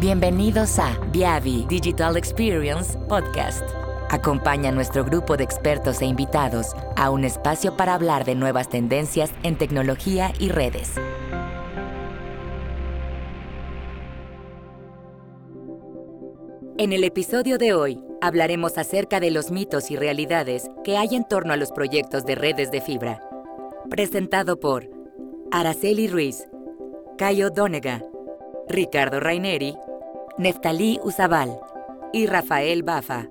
Bienvenidos a Viavi Digital Experience Podcast. Acompaña a nuestro grupo de expertos e invitados a un espacio para hablar de nuevas tendencias en tecnología y redes. En el episodio de hoy hablaremos acerca de los mitos y realidades que hay en torno a los proyectos de redes de fibra. Presentado por Araceli Ruiz, Cayo Dónega, Ricardo Raineri, Neftalí Uzabal y Rafael Bafa.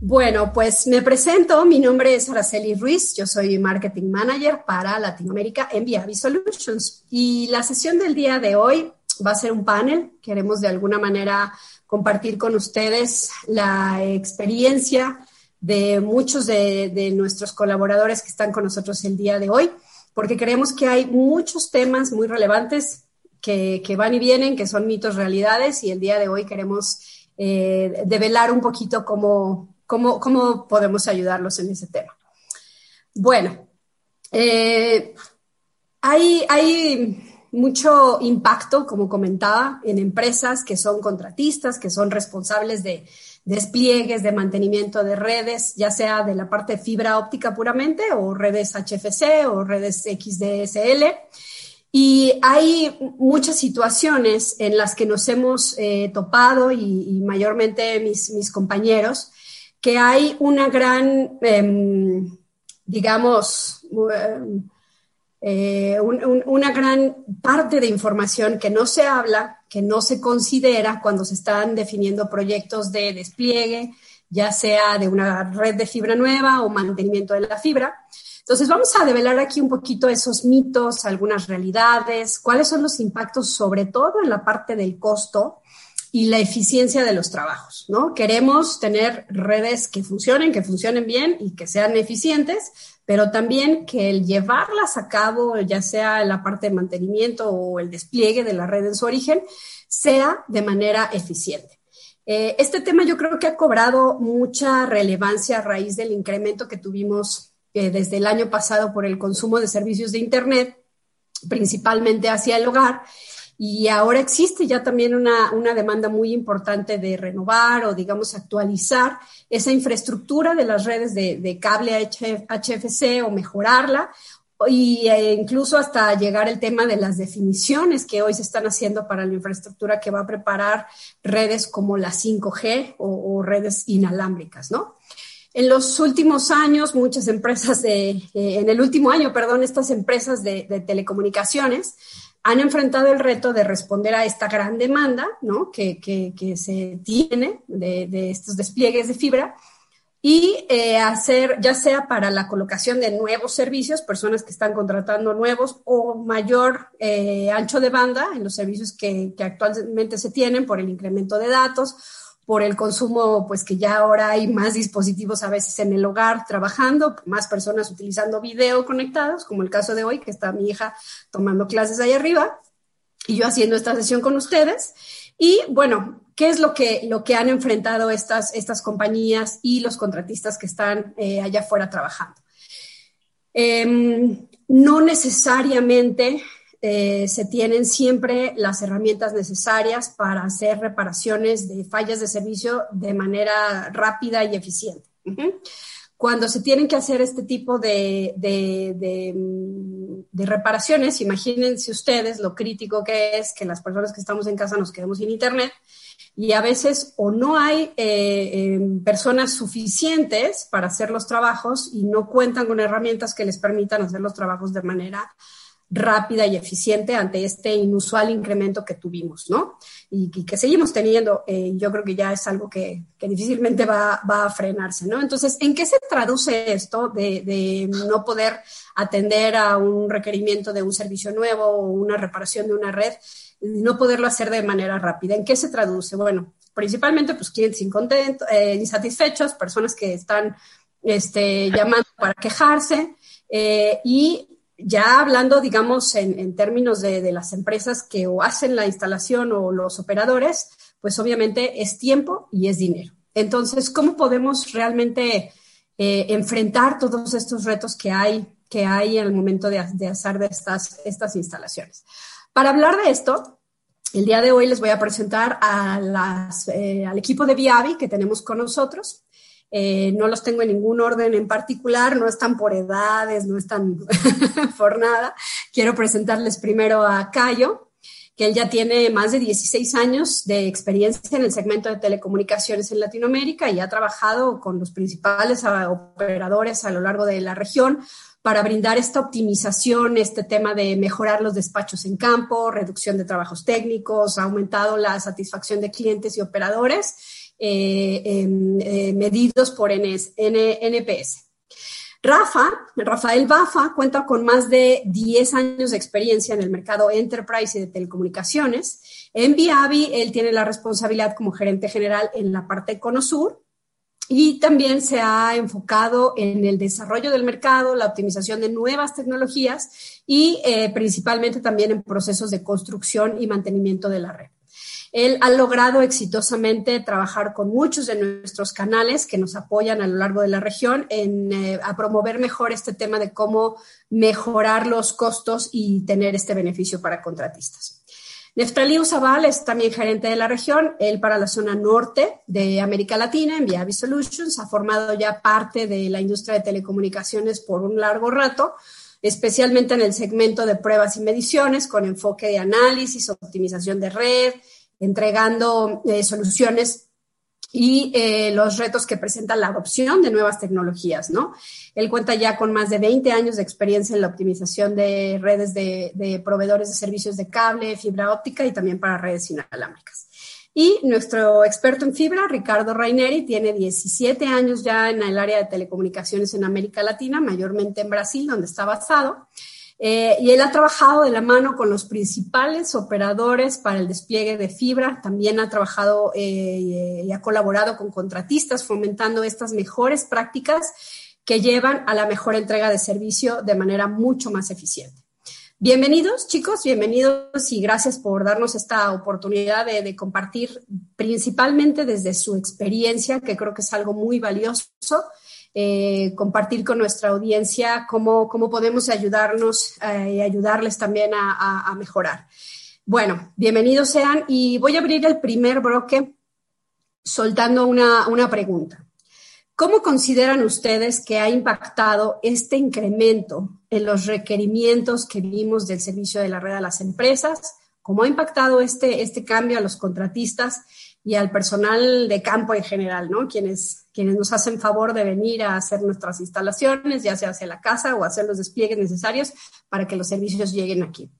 Bueno, pues me presento, mi nombre es Araceli Ruiz, yo soy Marketing Manager para Latinoamérica en Viavi Solutions. Y la sesión del día de hoy va a ser un panel, queremos de alguna manera compartir con ustedes la experiencia de muchos de, nuestros colaboradores que están con nosotros el día de hoy, porque creemos que hay muchos temas muy relevantes que, van y vienen, que son mitos, realidades, y el día de hoy queremos eh, develar un poquito cómo, ¿Cómo, podemos ayudarlos en ese tema? Bueno, eh, hay, hay mucho impacto, como comentaba, en empresas que son contratistas, que son responsables de despliegues, de mantenimiento de redes, ya sea de la parte fibra óptica puramente o redes HFC o redes XDSL. Y hay muchas situaciones en las que nos hemos eh, topado y, mayormente mis, compañeros que hay una gran, em, digamos, em, eh, una gran parte de información que no se habla, que no se considera cuando se están definiendo proyectos de despliegue, ya sea de una red de fibra nueva o mantenimiento de la fibra. Entonces vamos a develar aquí un poquito esos mitos, algunas realidades, cuáles son los impactos, sobre todo en la parte del costo y la eficiencia de los trabajos, ¿no? Queremos tener redes que funcionen, que funcionen bien y que sean eficientes, pero también que el llevarlas a cabo, ya sea la parte de mantenimiento o el despliegue de la red en su origen, sea de manera eficiente. Eh, este tema yo creo que ha cobrado mucha relevancia a raíz del incremento que tuvimos eh, desde el año pasado por el consumo de servicios de Internet, principalmente hacia el hogar, y ahora existe ya también una, demanda muy importante de renovar o, digamos, actualizar esa infraestructura de las redes de, cable HFC o mejorarla y e incluso hasta llegar el tema de las definiciones que hoy se están haciendo para la infraestructura que va a preparar redes como la 5G o, redes inalámbricas, ¿no? En los últimos años, muchas empresas de, eh, en el último año, perdón, estas empresas de, de telecomunicaciones han enfrentado el reto de responder a esta gran demanda ¿no? que, se tiene de, estos despliegues de fibra y eh, hacer, ya sea para la colocación de nuevos servicios, personas que están contratando nuevos o mayor eh, ancho de banda en los servicios que, que actualmente se tienen por el incremento de datos por el consumo, pues que ya ahora hay más dispositivos a veces en el hogar trabajando, más personas utilizando video conectados, como el caso de hoy, que está mi hija tomando clases ahí arriba y yo haciendo esta sesión con ustedes. Y bueno, ¿qué es lo que, lo que han enfrentado estas, estas compañías y los contratistas que están eh, allá afuera trabajando? Em, no necesariamente eh, se tienen siempre las herramientas necesarias para hacer reparaciones de fallas de servicio de manera rápida y eficiente. Cuando se tienen que hacer este tipo de, de, reparaciones, imagínense ustedes lo crítico que es que las personas que estamos en casa nos quedemos sin internet y a veces o no hay eh, em, personas suficientes para hacer los trabajos y no cuentan con herramientas que les permitan hacer los trabajos de manera rápida y eficiente ante este inusual incremento que tuvimos, ¿no? Y, que seguimos teniendo. Eh, yo creo que ya es algo que, difícilmente va, a frenarse, ¿no? Entonces, ¿en qué se traduce esto de, no poder atender a un requerimiento de un servicio nuevo o una reparación de una red, no poderlo hacer de manera rápida? ¿En qué se traduce? Bueno, principalmente, pues clientes incontentos, eh, insatisfechos, personas que están este, llamando para quejarse. Eh, y ya hablando, digamos, en, términos de, las empresas que o hacen la instalación o los operadores, pues obviamente es tiempo y es dinero. Entonces, ¿cómo podemos realmente eh, enfrentar todos estos retos que hay, que hay en el momento de, hacer de estas, estas instalaciones. Para hablar de esto, el día de hoy les voy a presentar a las, eh, al equipo de Viavi que tenemos con nosotros. Eh, no los tengo en ningún orden en particular, no están por edades, no están por nada. Quiero presentarles primero a Cayo, que él ya tiene más de 16 años de experiencia en el segmento de telecomunicaciones en Latinoamérica y ha trabajado con los principales operadores a lo largo de la región para brindar esta optimización, este tema de mejorar los despachos en campo, reducción de trabajos técnicos, ha aumentado la satisfacción de clientes y operadores eh, eh, medidos por NPS. Rafa, Rafael Bafa, cuenta con más de 10 años de experiencia en el mercado enterprise y de telecomunicaciones. En Viavi, él tiene la responsabilidad como gerente general en la parte Conosur y también se ha enfocado en el desarrollo del mercado, la optimización de nuevas tecnologías y eh, principalmente también en procesos de construcción y mantenimiento de la red. Él ha logrado exitosamente trabajar con muchos de nuestros canales que nos apoyan a lo largo de la región en, eh, a promover mejor este tema de cómo mejorar los costos y tener este beneficio para contratistas. Neftalí Usabal es también gerente de la región, él para la zona norte de América Latina en Viavi Solutions, ha formado ya parte de la industria de telecomunicaciones por un largo rato, especialmente en el segmento de pruebas y mediciones con enfoque de análisis, optimización de red, entregando eh, soluciones y eh, los retos que presenta la adopción de nuevas tecnologías, ¿no? Él cuenta ya con más de 20 años de experiencia en la optimización de redes de, proveedores de servicios de cable, fibra óptica y también para redes inalámbricas. Y nuestro experto en fibra, Ricardo Raineri, tiene 17 años ya en el área de telecomunicaciones en América Latina, mayormente en Brasil, donde está basado. Eh, y él ha trabajado de la mano con los principales operadores para el despliegue de fibra. También ha trabajado eh, y ha colaborado con contratistas fomentando estas mejores prácticas que llevan a la mejor entrega de servicio de manera mucho más eficiente. Bienvenidos chicos, bienvenidos y gracias por darnos esta oportunidad de, de compartir principalmente desde su experiencia, que creo que es algo muy valioso eh, compartir con nuestra audiencia cómo, cómo podemos ayudarnos eh, y ayudarles también a, mejorar. Bueno, bienvenidos sean y voy a abrir el primer bloque soltando una, una pregunta. ¿Cómo consideran ustedes que ha impactado este incremento en los requerimientos que vimos del servicio de la red a las empresas? ¿Cómo ha impactado este, este cambio a los contratistas y al personal de campo en general, ¿no? Quienes, quienes nos hacen favor de venir a hacer nuestras instalaciones, ya sea hacia la casa o hacer los despliegues necesarios para que los servicios lleguen aquí.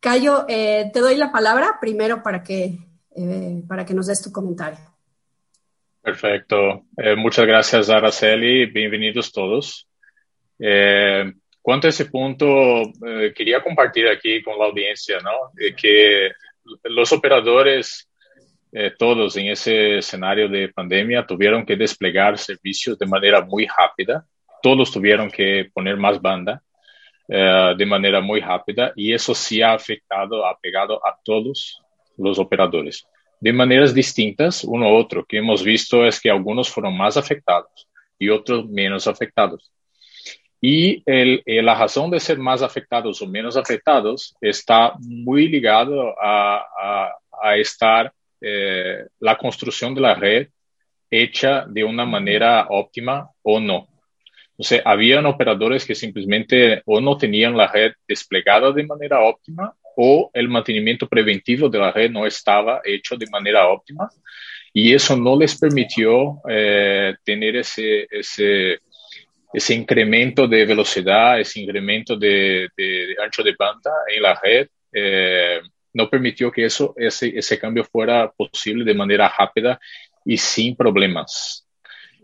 Cayo, eh, te doy la palabra primero para que, eh, para que nos des tu comentario. Perfecto. Eh, muchas gracias, Araceli. Bienvenidos todos. cuanto a ese punto, quería compartir aquí con la audiencia, ¿no? que los operadores eh, todos en ese escenario de pandemia tuvieron que desplegar servicios de manera muy rápida. Todos tuvieron que poner más banda eh, de manera muy rápida y eso sí ha afectado, ha pegado a todos los operadores de maneras distintas uno a otro. Que hemos visto es que algunos fueron más afectados y otros menos afectados. Y el, eh, la razón de ser más afectados o menos afectados está muy ligado a, a, a estar eh, la construcción de la red hecha de una manera óptima o no. O sea, habían operadores que simplemente o no tenían la red desplegada de manera óptima o el mantenimiento preventivo de la red no estaba hecho de manera óptima y eso no les permitió eh, tener ese, ese, ese incremento de velocidad, ese incremento de, de, ancho de banda en la red eh, no permitió que eso, ese, ese cambio fuera posible de manera rápida y sin problemas.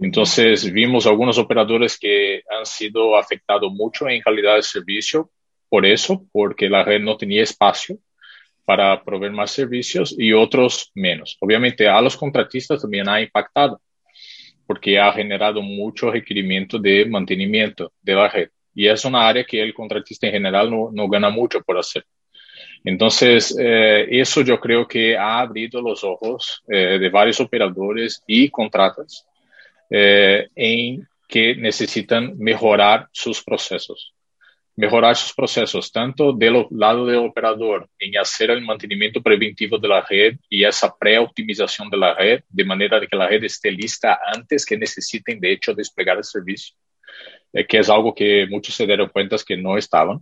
Entonces vimos algunos operadores que han sido afectados mucho en calidad de servicio por eso, porque la red no tenía espacio para proveer más servicios y otros menos. Obviamente a los contratistas también ha impactado porque ha generado mucho requerimiento de mantenimiento de la red. Y es una área que el contratista en general no, no gana mucho por hacer. Entonces, eh, eso yo creo que ha abrido los ojos eh, de varios operadores y contratas eh, en que necesitan mejorar sus procesos. mejorar sus procesos, tanto del lado del operador, en hacer el mantenimiento preventivo de la red y esa pre-optimización de la red, de manera de que la red esté lista antes que necesiten, de hecho, desplegar el servicio, que es algo que muchos se dieron cuenta que no estaban.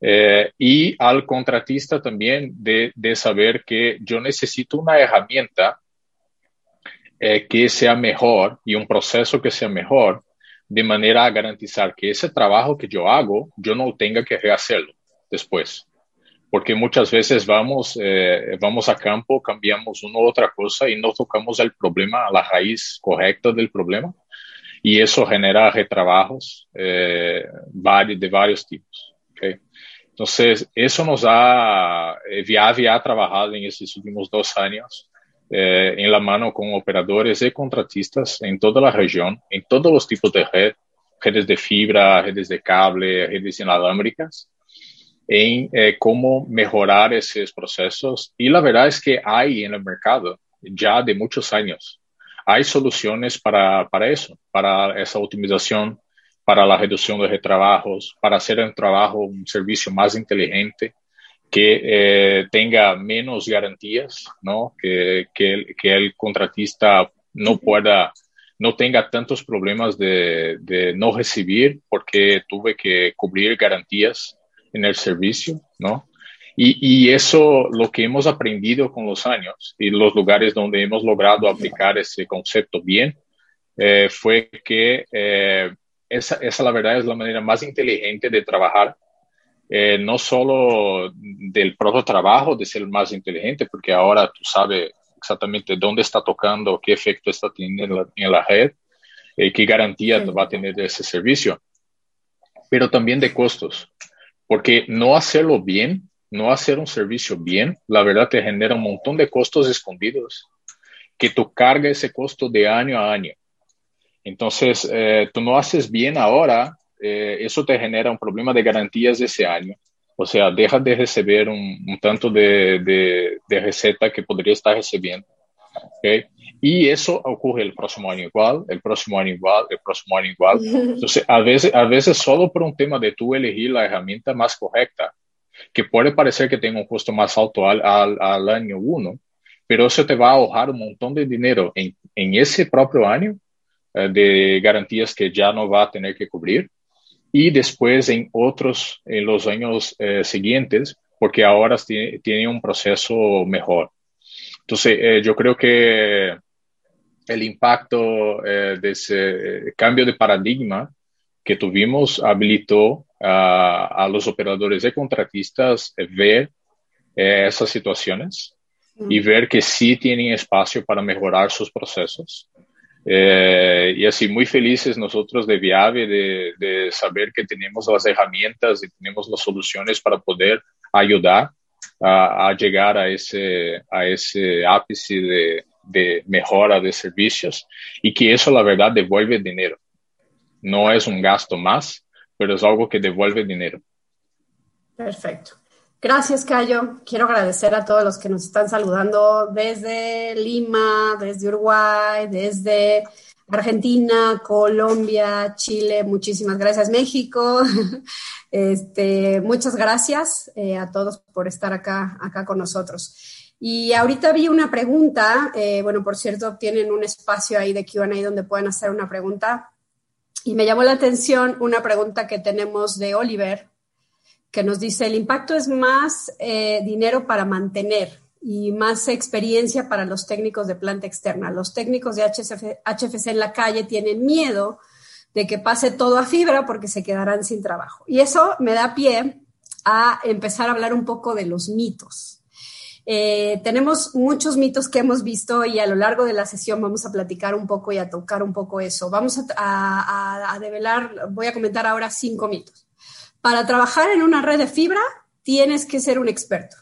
Eh, y al contratista también de, de, saber que yo necesito una herramienta eh, que sea mejor y un proceso que sea mejor de manera a garantizar que ese trabajo que yo hago, yo no tenga que rehacerlo después. Porque muchas veces vamos, eh, vamos a campo, cambiamos una u otra cosa y no tocamos el problema, a la raíz correcta del problema. Y eso genera retrabajos de varios tipos. ¿Okay? Entonces, eso nos ha, eh, Viavi ha trabajado en estos últimos dos años eh, en la mano con operadores y contratistas en toda la región, en todos los tipos de red, redes de fibra, redes de cable, redes inalámbricas, en eh, cómo mejorar esos procesos. Y la verdad es que hay en el mercado ya de muchos años, hay soluciones para, para eso, para esa optimización, para la reducción de retrabajos, para hacer un trabajo, un servicio más inteligente que eh, tenga menos garantías, ¿no? Que, que, que, el contratista no pueda, no tenga tantos problemas de, de, no recibir porque tuve que cubrir garantías en el servicio, ¿no? Y, y, eso lo que hemos aprendido con los años y los lugares donde hemos logrado aplicar ese concepto bien eh, fue que eh, esa, esa, la verdad, es la manera más inteligente de trabajar eh, no solo del propio trabajo de ser más inteligente, porque ahora tú sabes exactamente dónde está tocando, qué efecto está teniendo en la, red, eh, qué garantía va a tener ese servicio, pero también de costos, porque no hacerlo bien, no hacer un servicio bien, la verdad te genera un montón de costos escondidos, que tú cargas ese costo de año a año. Entonces, eh, tú no haces bien ahora, eh, eso te genera un problema de garantías ese año. O sea, dejas de recibir un, tanto de, de, receta que podría estar recibiendo. ¿okay? Y eso ocurre el próximo año igual, el próximo año igual, el próximo año igual. Entonces, a veces, a veces solo por un tema de tú elegir la herramienta más correcta, que puede parecer que tenga un costo más alto al, al, al año uno, pero eso te va a ahorrar un montón de dinero en, en ese propio año de garantías que ya no va a tener que cubrir. Y después en otros, en los años eh, siguientes, porque ahora tiene, un proceso mejor. Entonces, eh, yo creo que el impacto eh, de ese cambio de paradigma que tuvimos habilitó a, a los operadores y contratistas ver esas situaciones y ver que sí tienen espacio para mejorar sus procesos eh, y así muy felices nosotros de Viave de, de, saber que tenemos las herramientas y tenemos las soluciones para poder ayudar a, a llegar a ese, a ese ápice de, de, mejora de servicios y que eso la verdad devuelve dinero. No es un gasto más, pero es algo que devuelve dinero. Perfecto. Gracias, Cayo. Quiero agradecer a todos los que nos están saludando desde Lima, desde Uruguay, desde Argentina, Colombia, Chile. Muchísimas gracias, México. Este, muchas gracias eh, a todos por estar acá, acá con nosotros. Y ahorita vi una pregunta. Eh, bueno, por cierto, tienen un espacio ahí de QA donde pueden hacer una pregunta. Y me llamó la atención una pregunta que tenemos de Oliver que nos dice, el impacto es más eh, dinero para mantener y más experiencia para los técnicos de planta externa. Los técnicos de HFC en la calle tienen miedo de que pase todo a fibra porque se quedarán sin trabajo. Y eso me da pie a empezar a hablar un poco de los mitos. Eh, tenemos muchos mitos que hemos visto y a lo largo de la sesión vamos a platicar un poco y a tocar un poco eso. Vamos a, a develar, voy a comentar ahora cinco mitos. Para trabajar en una red de fibra tienes que ser un experto.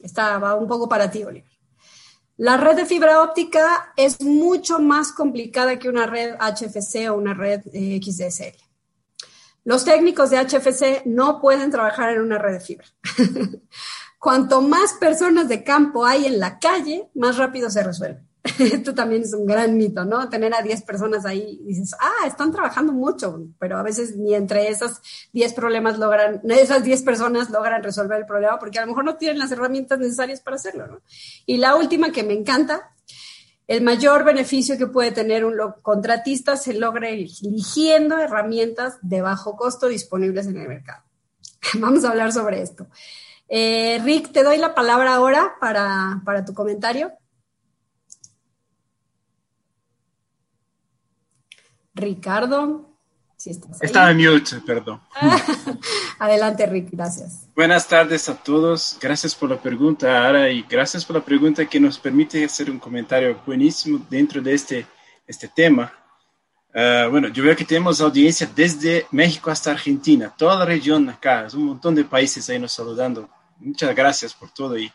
Esta va un poco para ti, Oliver. La red de fibra óptica es mucho más complicada que una red HFC o una red eh, XDSL. Los técnicos de HFC no pueden trabajar en una red de fibra. Cuanto más personas de campo hay en la calle, más rápido se resuelve. Esto también es un gran mito, ¿no? Tener a 10 personas ahí y dices, ah, están trabajando mucho, pero a veces ni entre esas 10 problemas logran, esas 10 personas logran resolver el problema porque a lo mejor no tienen las herramientas necesarias para hacerlo, ¿no? Y la última que me encanta, el mayor beneficio que puede tener un contratista se logra eligiendo herramientas de bajo costo disponibles en el mercado. Vamos a hablar sobre esto. Eh, Rick, te doy la palabra ahora para, para tu comentario. Ricardo, si estás Estaba en mute, perdón. Adelante, Rick, gracias. Buenas tardes a todos. Gracias por la pregunta, Ara, y gracias por la pregunta que nos permite hacer un comentario buenísimo dentro de este, este tema. Ah, bueno, yo veo que tenemos audiencia desde México hasta Argentina, toda la región acá, es un montón de países ahí nos saludando. Muchas gracias por todo. Y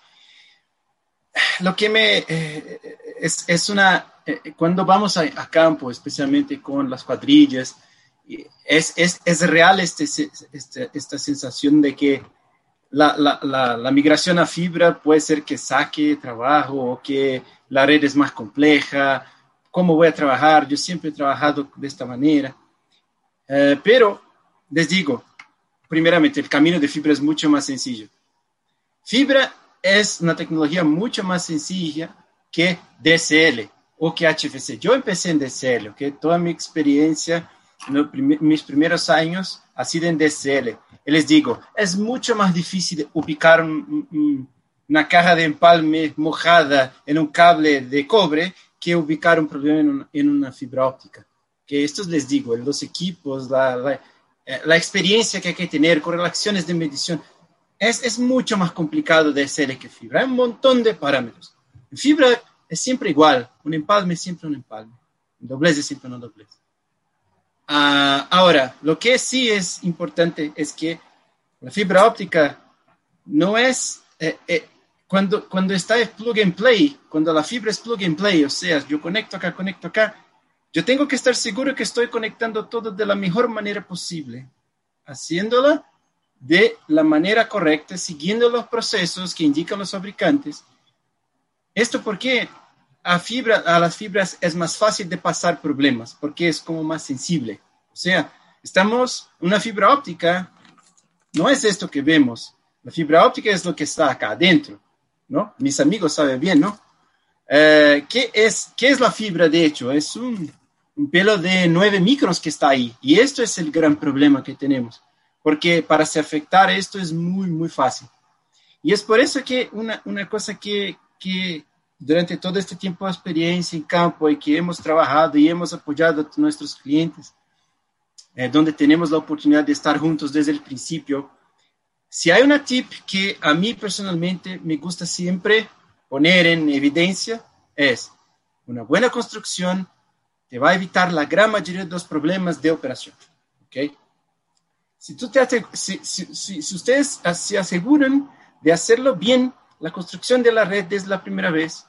lo que me eh, es, es, una, eh, cuando vamos a, campo, especialmente con las cuadrillas, es, es, es real este, este, esta sensación de que la, la, la, migración a fibra puede ser que saque trabajo o que la red es más compleja, cómo voy a trabajar, yo siempre he trabajado de esta manera, eh, pero les digo, primeramente, el camino de fibra es mucho más sencillo. Fibra es una tecnología mucho más sencilla que DSL o que HFC. Yo empecé en DSL, ¿ok? Toda mi experiencia, en mis primeros años, ha sido en DSL. Y les digo, es mucho más difícil ubicar una caja de empalme mojada en un cable de cobre que ubicar un problema en una, fibra óptica. Que esto les digo, los equipos, la, la, eh, la experiencia que hay que tener, correlaciones de medición, es, es mucho más complicado de hacer que fibra. Hay un montón de parámetros. En fibra es siempre igual. Un empalme es siempre un empalme. Un doblez es siempre un doblez. Uh, ahora, lo que sí es importante es que la fibra óptica no es, eh, eh, cuando, cuando está plug and play, cuando la fibra es plug and play, o sea, yo conecto acá, conecto acá, yo tengo que estar seguro que estoy conectando todo de la mejor manera posible, haciéndola de la manera correcta, siguiendo los procesos que indican los fabricantes. Esto porque a, fibra, a las fibras es más fácil de pasar problemas, porque es como más sensible. O sea, estamos, una fibra óptica no es esto que vemos. La fibra óptica es lo que está acá adentro, ¿no? Mis amigos saben bien, ¿no? Eh, ¿qué, es, ¿Qué es la fibra, de hecho? Es un, un pelo de 9 micros que está ahí. Y esto es el gran problema que tenemos porque para se afectar esto es muy, muy fácil. Y es por eso que una, una cosa que, que durante todo este tiempo de experiencia en campo y que hemos trabajado y hemos apoyado a nuestros clientes, eh, donde tenemos la oportunidad de estar juntos desde el principio, si hay una tip que a mí personalmente me gusta siempre poner en evidencia, es una buena construcción te va a evitar la gran mayoría de los problemas de operación. ¿okay? Si, tú te si, si, si, ustedes se aseguran de hacerlo bien, la construcción de la red desde la primera vez,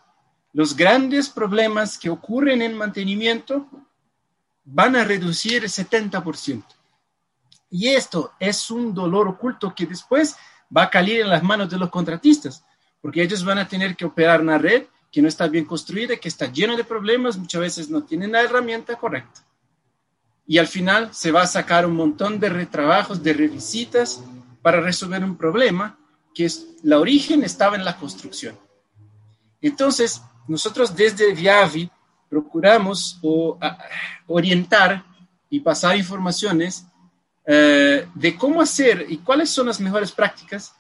los grandes problemas que ocurren en mantenimiento van a reducir el 70%. Y esto es un dolor oculto que después va a caer en las manos de los contratistas, porque ellos van a tener que operar una red que no está bien construida, que está llena de problemas, muchas veces no tienen la herramienta correcta y al final se va a sacar un montón de retrabajos, de revisitas para resolver un problema que es la origen estaba en la construcción. Entonces, nosotros desde Viavi procuramos orientar y pasar informaciones eh, de cómo hacer y cuáles son las mejores prácticas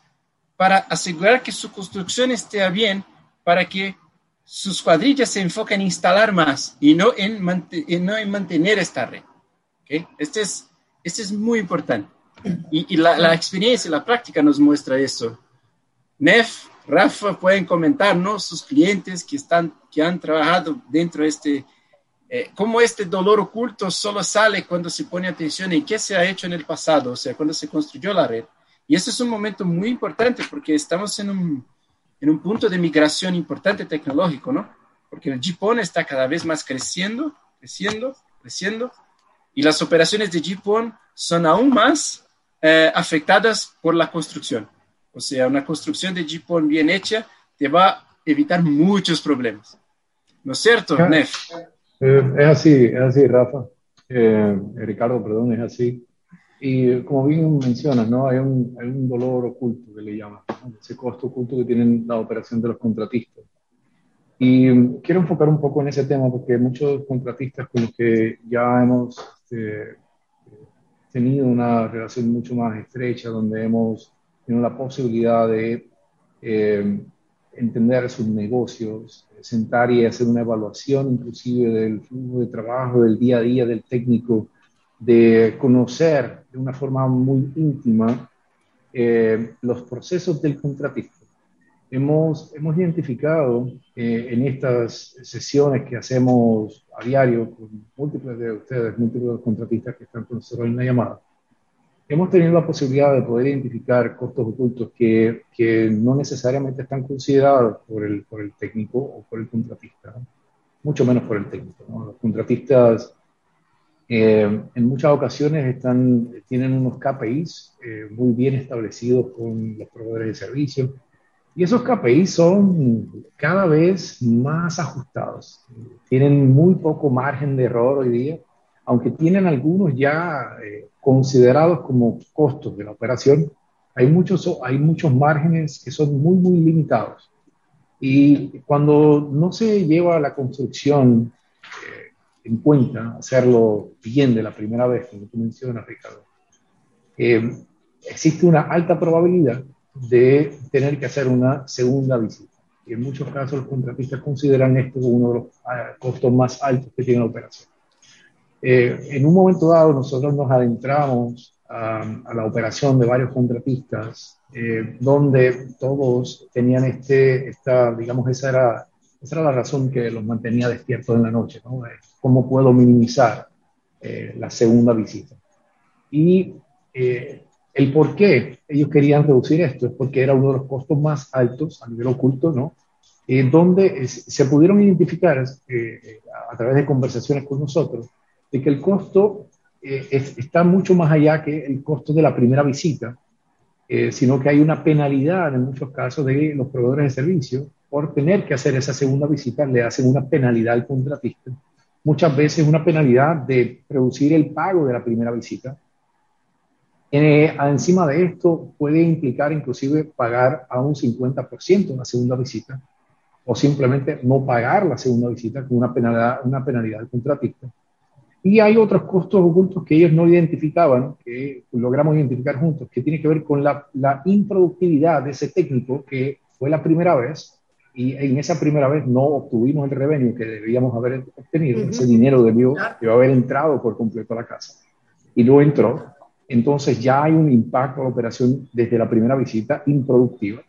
para asegurar que su construcción esté bien, para que sus cuadrillas se enfoquen en instalar más y no en, no en mantener esta red. Este, es, este es muy importante. Y, la, la, experiencia, la práctica nos muestra eso. Nef, Rafa, pueden comentarnos sus clientes que, están, que han trabajado dentro de este, eh, cómo este dolor oculto solo sale cuando se pone atención en qué se ha hecho en el pasado, o sea, cuando se construyó la red. Y este es un momento muy importante porque estamos en un, en un punto de migración importante tecnológico, ¿no? Porque el GPON está cada vez más creciendo, creciendo, creciendo, y las operaciones de GPON son aún más eh, afectadas por la construcción. O sea, una construcción de GPON bien hecha te va a evitar muchos problemas. ¿No es cierto, Nef? Eh, es así, es así, Rafa. Eh, Ricardo, perdón, es así. Y como bien mencionas, ¿no? Hay un, hay un dolor oculto que le llaman, ese costo oculto que tienen la operación de los contratistas. Y quiero enfocar un poco en ese tema porque muchos contratistas con los que ya hemos este, tenido una relación mucho más estrecha, donde hemos tenido la posibilidad de eh, entender sus negocios, sentar y hacer una evaluación inclusive del flujo de trabajo, del día a día del técnico, de conocer de una forma muy íntima eh, los procesos del contratista. Hemos, hemos identificado eh, en estas sesiones que hacemos a diario con múltiples de ustedes, múltiples contratistas que están con nosotros en la llamada, hemos tenido la posibilidad de poder identificar costos ocultos que, que no necesariamente están considerados por el, por el técnico o por el contratista, mucho menos por el técnico. Los contratistas eh, en muchas ocasiones están, tienen unos KPIs eh, muy bien establecidos con los proveedores de servicios y esos KPIs son cada vez más ajustados. Tienen muy poco margen de error hoy día, aunque tienen algunos ya eh, considerados como costos de la operación, hay muchos, hay muchos márgenes que son muy, muy limitados. Y cuando no se lleva la construcción eh, en cuenta, hacerlo bien de la primera vez, como tú mencionas, Ricardo, eh, existe una alta probabilidad de tener que hacer una segunda visita. Y en muchos casos los contratistas consideran esto uno de los ah, costos más altos que tiene la operación. Eh, en un momento dado nosotros nos adentramos a, la operación de varios contratistas, eh, donde todos tenían este, esta, digamos, esa era, esa era la razón que los mantenía despiertos en la noche, ¿no? ¿Cómo puedo minimizar eh, la segunda visita? Y el por qué ellos querían reducir esto es porque era uno de los costos más altos a nivel oculto, ¿no? donde se pudieron identificar a través de conversaciones con nosotros de que el costo eh, está mucho más allá que el costo de la primera visita, eh, sino que hay una penalidad en muchos casos de los proveedores de servicio por tener que hacer esa segunda visita, le hacen una penalidad al contratista. Muchas veces una penalidad de reducir el pago de la primera visita. Eh, encima de esto puede implicar inclusive pagar a un 50% la segunda visita o simplemente no pagar la segunda visita con una penalidad, una penalidad al contratista. Y hay otros costos ocultos que ellos no identificaban, que logramos identificar juntos, que tiene que ver con la, la improductividad de ese técnico que fue la primera vez y en esa primera vez no obtuvimos el revenue que debíamos haber obtenido. Ese dinero debió, debió, haber entrado por completo a la casa y no entró. Entonces ya hay un impacto a la operación desde la primera visita improductiva.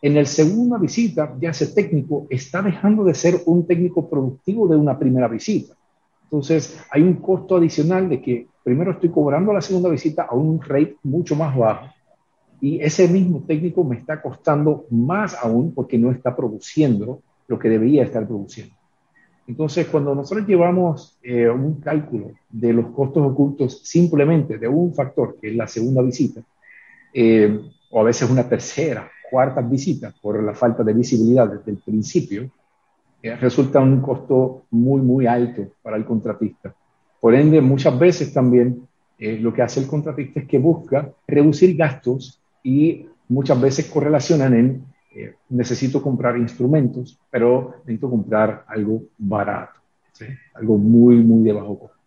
En la segunda visita ya ese técnico está dejando de ser un técnico productivo de una primera visita entonces, hay un costo adicional de que primero estoy cobrando la segunda visita a un rate mucho más bajo y ese mismo técnico me está costando más aún porque no está produciendo lo que debería estar produciendo. Entonces, cuando nosotros llevamos eh, un cálculo de los costos ocultos simplemente de un factor, que es la segunda visita, eh, o a veces una tercera, cuarta visita, por la falta de visibilidad desde el principio, eh, resulta un costo muy, muy alto para el contratista. Por ende, muchas veces también eh, lo que hace el contratista es que busca reducir gastos y muchas veces correlacionan en eh, necesito comprar instrumentos, pero necesito comprar algo barato, algo muy, muy de bajo costo.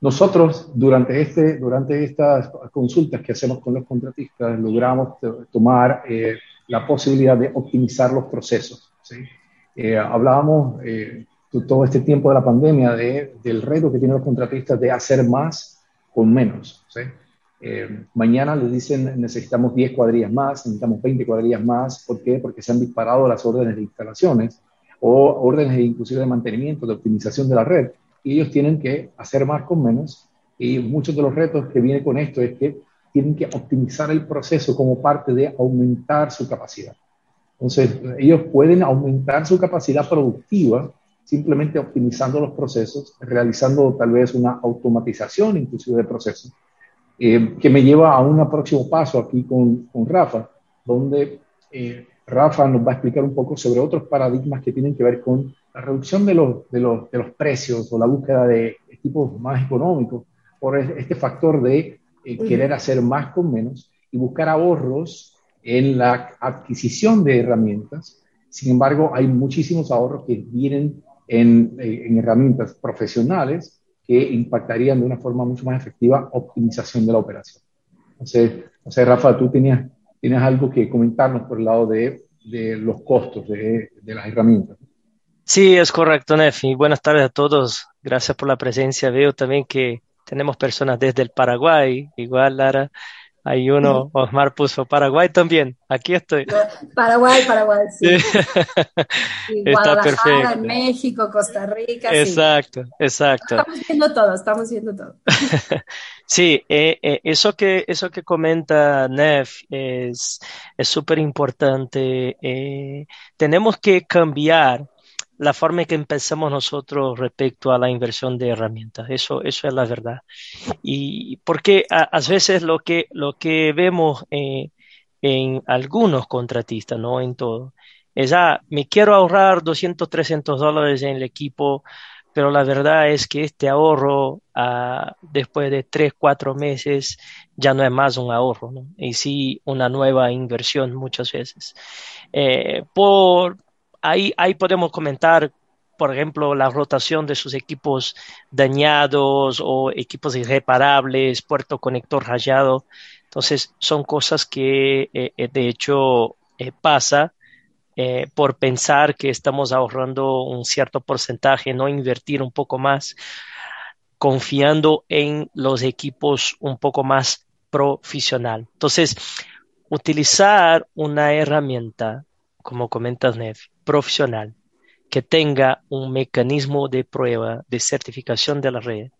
nosotros, durante, este, durante estas consultas que hacemos con los contratistas, logramos tomar la posibilidad de optimizar los procesos. ¿sí? Eh, hablábamos eh, todo este tiempo de la pandemia de, del reto que tienen los contratistas de hacer más con menos. ¿sí? Eh, mañana les dicen necesitamos 10 cuadrillas más, necesitamos 20 cuadrillas más. ¿Por qué? Porque se han disparado las órdenes de instalaciones o órdenes inclusive de mantenimiento, de optimización de la red. Y ellos tienen que hacer más con menos. Y muchos de los retos que vienen con esto es que tienen que optimizar el proceso como parte de aumentar su capacidad. Entonces, ellos pueden aumentar su capacidad productiva simplemente optimizando los procesos, realizando tal vez una automatización inclusive de procesos, eh, que me lleva a un próximo paso aquí con, con Rafa, donde eh, Rafa nos va a explicar un poco sobre otros paradigmas que tienen que ver con la reducción de los, de los, de los precios o la búsqueda de equipos más económicos por este factor de eh, querer hacer más con menos y buscar ahorros en la adquisición de herramientas. Sin embargo, hay muchísimos ahorros que vienen en, eh, en herramientas profesionales que impactarían de una forma mucho más efectiva optimización de la operación. Entonces, no sé, Rafa, tú tenías, tienes algo que comentarnos por el lado de, de los costos de, de, las herramientas. Sí, es correcto, Nefi. Buenas tardes a todos. Gracias por la presencia. Veo también que tenemos personas desde el Paraguay, igual Lara. Hay uno, Osmar puso Paraguay también. Aquí estoy. Paraguay, Paraguay, sí. Está perfecto. en México, Costa Rica. Exacto, sí. exacto. Estamos viendo todo, estamos viendo todo. sí, eh, eh, eso, que, eso que comenta Nef es súper importante. Eh, tenemos que cambiar la forma en que empezamos nosotros respecto a la inversión de herramientas. Eso, eso es la verdad. Y porque a, a veces lo que, lo que vemos eh, en algunos contratistas, no en todo, es, ah, me quiero ahorrar 200, 300 dólares en el equipo, pero la verdad es que este ahorro ah, después de 3, 4 meses ya no es más un ahorro, ¿no? y sí una nueva inversión muchas veces. Eh, por, ahí, podemos comentar, por ejemplo, la rotación de sus equipos dañados o equipos irreparables, puerto conector rayado. Entonces, son cosas que eh, de hecho eh, pasa eh, por pensar que estamos ahorrando un cierto porcentaje, no invertir un poco más, confiando en los equipos un poco más profesional. Entonces, utilizar una herramienta, como comentas, Nev, profesional que tenga un mecanismo de prueba, de certificación de la red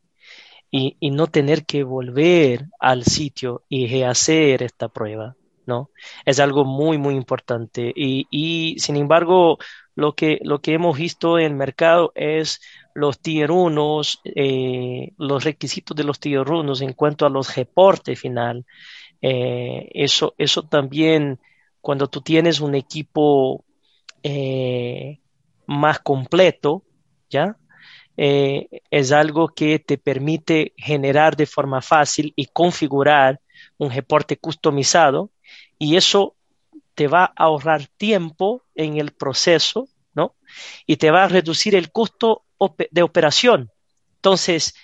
y, no tener que volver al sitio y rehacer esta prueba, ¿no? Es algo muy, muy importante. Y, y sin embargo, lo que, lo que hemos visto en el mercado es los tier 1, eh, los requisitos de los tier 1 en cuanto a los reportes final. Eh, eso, eso también, cuando tú tienes un equipo eh, más completo, ¿ya? Eh, es algo que te permite generar de forma fácil y configurar un reporte customizado y eso te va a ahorrar tiempo en el proceso, ¿no? Y te va a reducir el costo de operación. Entonces,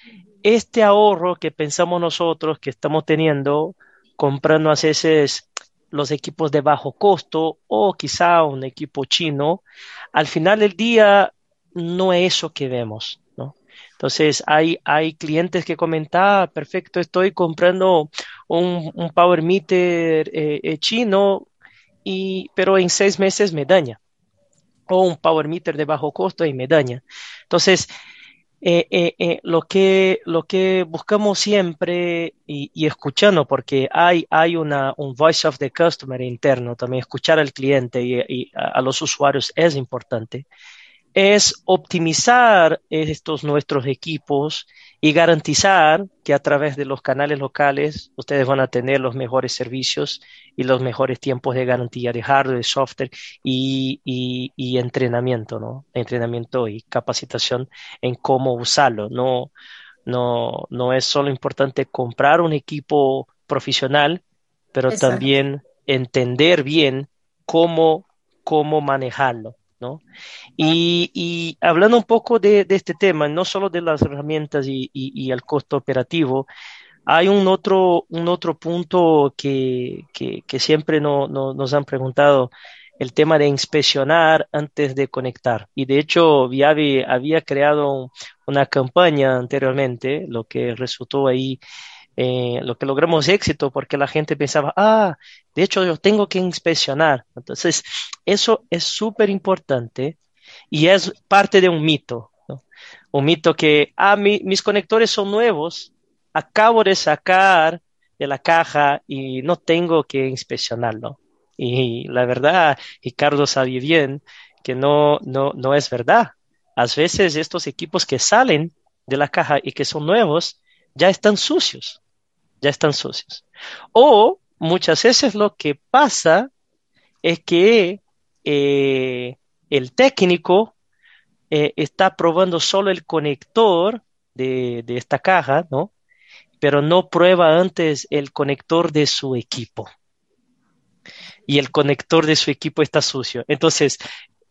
este ahorro que pensamos nosotros que estamos teniendo comprando a veces los equipos de bajo costo o quizá un equipo chino, al final del día no es eso que vemos, ¿no? Entonces hay, hay clientes que comentan, ah, perfecto, estoy comprando un, power meter eh, eh, chino, y, pero en seis meses me daña. O un power meter de bajo costo y me daña. Entonces, eh, eh, eh, lo, que, lo que buscamos siempre y, y, escuchando, porque hay, hay una, un voice of the customer interno, también escuchar al cliente y, y a, a, los usuarios es importante, es optimizar estos nuestros equipos y garantizar que a través de los canales locales ustedes van a tener los mejores servicios y los mejores tiempos de garantía de hardware, de software y, y, y entrenamiento, ¿no? Entrenamiento y capacitación en cómo usarlo. No, no, no es solo importante comprar un equipo profesional, pero Exacto. también entender bien cómo, cómo manejarlo. ¿No? Y, y, hablando un poco de, de, este tema, no solo de las herramientas y, y, y, el costo operativo, hay un otro, un otro punto que, que, que siempre no, no, nos han preguntado, el tema de inspeccionar antes de conectar. Y de hecho, Viavi había creado una campaña anteriormente, lo que resultó ahí eh, lo que logramos éxito porque la gente pensaba, ah, de hecho yo tengo que inspeccionar. Entonces, eso es súper importante y es parte de un mito. Un mito que, ah, mi, mis conectores son nuevos, acabo de sacar de la caja y no tengo que inspeccionarlo. Y la verdad, Ricardo sabe bien que no, no, no es verdad. A veces estos equipos que salen de la caja y que son nuevos ya están sucios ya están sucios. O muchas veces lo que pasa es que eh, el técnico eh, está probando solo el conector de, de esta caja, ¿no? Pero no prueba antes el conector de su equipo. Y el conector de su equipo está sucio. Entonces,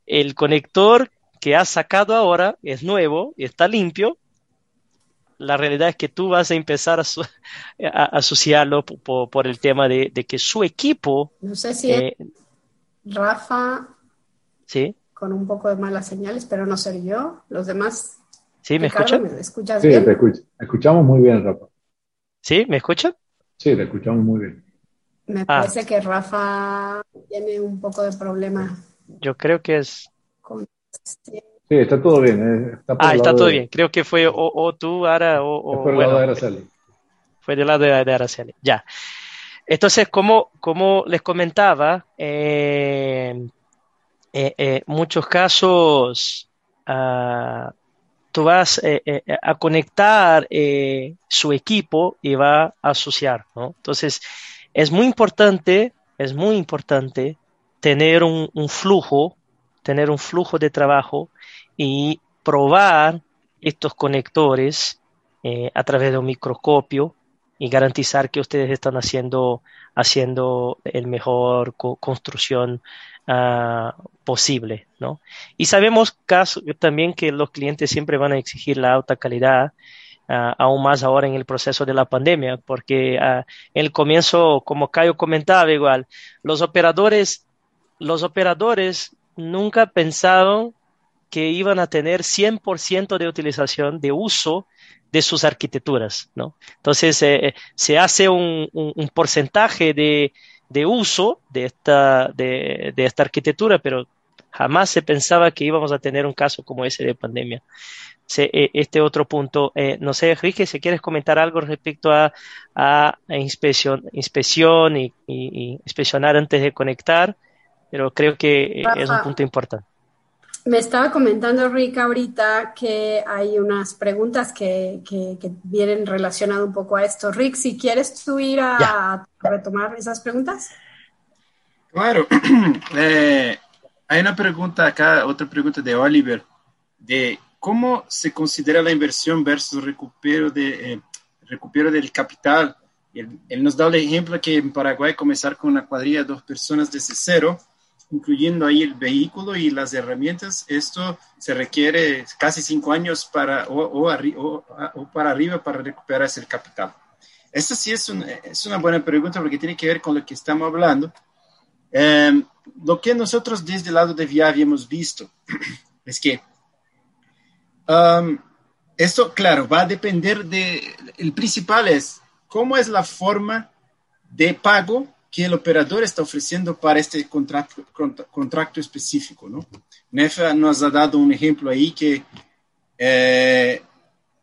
el conector que has sacado ahora es nuevo, está limpio, la realidad es que tú vas a empezar a, asociarlo por, el tema de, que su equipo... No sé si eh, Rafa ¿sí? con un poco de malas señales, pero no ser yo. Los demás... ¿Sí? ¿Me escuchan? ¿Me escuchas sí, bien? te escuchamos muy bien, Rafa. ¿Sí? ¿Me escuchan? Sí, te escuchamos muy bien. Me ah. parece que Rafa tiene un poco de problema. Yo creo que es... Sí, está todo bien. Eh, está ah, está todo bien. Creo que fue o, tú, Ara, o... o fue del lado de Araceli. Fue del lado de, Araceli, ya. Entonces, como, como les comentaba, eh, eh, muchos casos uh, tú vas a conectar su equipo y va a asociar, ¿no? Entonces, es muy importante, es muy importante tener un, un flujo, tener un flujo de trabajo y probar estos conectores eh, a través de un microscopio y garantizar que ustedes están haciendo, haciendo el mejor construcción uh, posible, ¿no? Y sabemos caso, también que los clientes siempre van a exigir la alta calidad, uh, aún más ahora en el proceso de la pandemia, porque en el comienzo, como Cayo comentaba igual, los operadores, los operadores nunca pensaron que iban a tener 100% de utilización, de uso de sus arquitecturas, ¿no? Entonces, eh, se hace un, porcentaje de, uso de esta, de, esta arquitectura, pero jamás se pensaba que íbamos a tener un caso como ese de pandemia. Eh, este otro punto, eh, no sé, Enrique, si quieres comentar algo respecto a, inspección, inspección y, inspeccionar antes de conectar, pero creo que es un punto importante. Me estaba comentando Rick ahorita que hay unas preguntas que, vienen relacionadas un poco a esto. Rick, si quieres tú ir a, retomar esas preguntas. Claro. Eh, hay una pregunta acá, otra pregunta de Oliver, de cómo se considera la inversión versus recupero, de, eh, recupero del capital. Él, él, nos da el ejemplo que en Paraguay comenzar con una cuadrilla de dos personas desde cero incluyendo ahí el vehículo y las herramientas, esto se requiere casi cinco años para, o, o, para arriba para recuperar ese capital. Esta sí es, es, una buena pregunta porque tiene que ver con lo que estamos hablando. Em, lo que nosotros desde el lado de VIA habíamos visto es que um, esto, claro, va a depender de, el principal es cómo es la forma de pago que el operador está ofreciendo para este contrato, contrato específico. ¿no? NEFA nos ha dado un ejemplo ahí que eh,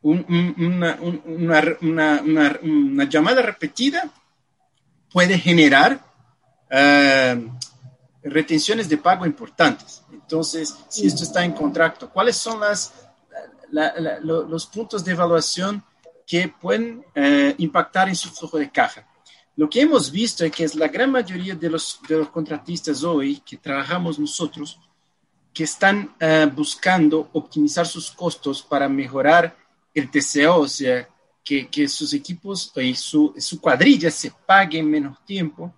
una, llamada repetida puede generar eh, retenciones de pago importantes. Entonces, si esto está en contrato, ¿cuáles son las, los puntos de evaluación que pueden eh, impactar en su flujo de caja? Lo que hemos visto es que es la gran mayoría de los, de los contratistas hoy que trabajamos nosotros que están uh, buscando optimizar sus costos para mejorar el TCO, o sea, que, que sus equipos y su, su, cuadrilla se paguen en menos tiempo.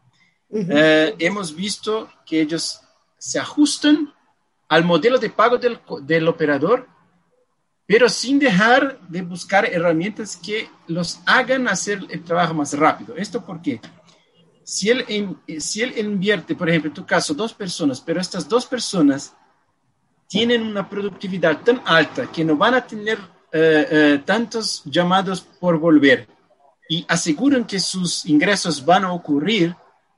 Uh -huh. uh, hemos visto que ellos se ajustan al modelo de pago del, del operador pero sin dejar de buscar herramientas que los hagan hacer el trabajo más rápido. ¿Esto porque Si él, si él invierte, por ejemplo, en tu caso, dos personas, pero estas dos personas tienen una productividad tan alta que no van a tener eh, eh, tantos llamados por volver y aseguran que sus ingresos van a ocurrir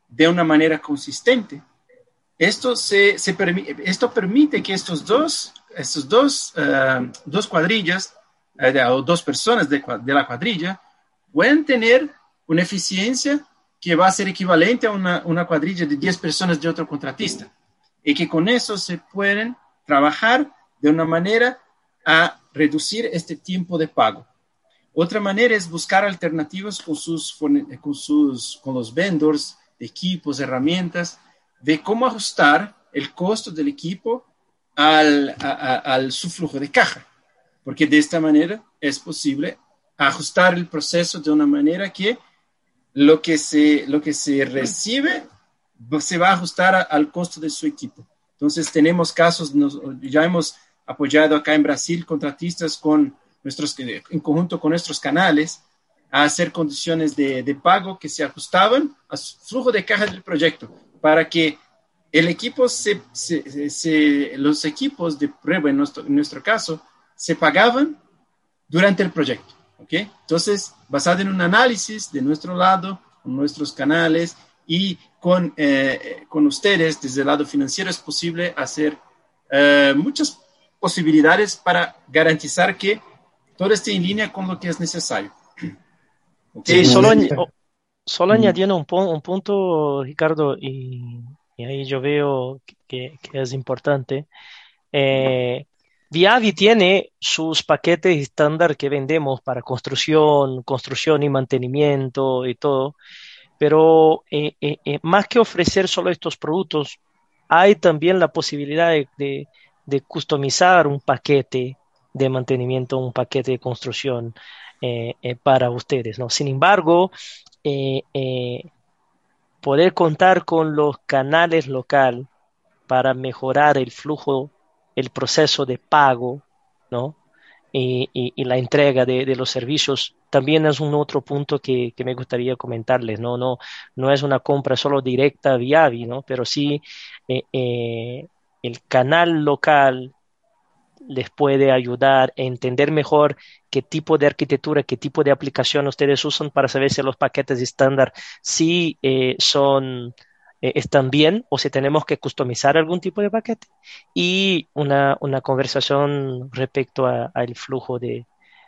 de una manera consistente, esto, se, se esto permite que estos dos estos dos, uh, dos cuadrillas uh, o dos personas de, de, la cuadrilla pueden tener una eficiencia que va a ser equivalente a una, una cuadrilla de 10 personas de otro contratista y que con eso se pueden trabajar de una manera a reducir este tiempo de pago. Otra manera es buscar alternativas con, sus, con, sus, con los vendors, equipos, herramientas, de cómo ajustar el costo del equipo al, al su flujo de caja, porque de esta manera es posible ajustar el proceso de una manera que lo que se, lo que se recibe se va a ajustar al costo de su equipo. Entonces, tenemos casos, ya hemos apoyado acá en Brasil contratistas con nuestros, en conjunto con nuestros canales a hacer condiciones de, de pago que se ajustaban al flujo de caja del proyecto para que el equipo se, se, los equipos de prueba en nuestro, en nuestro caso se pagaban durante el proyecto. ¿okay? Entonces, basado en un análisis de nuestro lado, con nuestros canales y con, eh, con ustedes desde el lado financiero es posible hacer eh, muchas posibilidades para garantizar que todo esté en línea con lo que es necesario. Sí, solo, solo añadiendo un, un, punto, Ricardo, y, y, ahí yo veo que, es importante. Eh, Viavi tiene sus paquetes estándar que vendemos para construcción, construcción y mantenimiento y todo, pero eh, eh, eh, más que ofrecer solo estos productos, hay también la posibilidad de, de, customizar un paquete de mantenimiento, un paquete de construcción para ustedes. ¿no? Sin embargo, poder contar con los canales local para mejorar el flujo el proceso de pago, ¿no? Y, la entrega de, los servicios también es un otro punto que, me gustaría comentarles, ¿no? No, no es una compra solo directa vía ¿no? Pero sí eh, eh, el canal local les puede ayudar a entender mejor qué tipo de arquitectura, qué tipo de aplicación ustedes usan para saber si los paquetes estándar sí eh, son eh, están bien o si tenemos que customizar algún tipo de paquete y una, una conversación respecto al flujo de,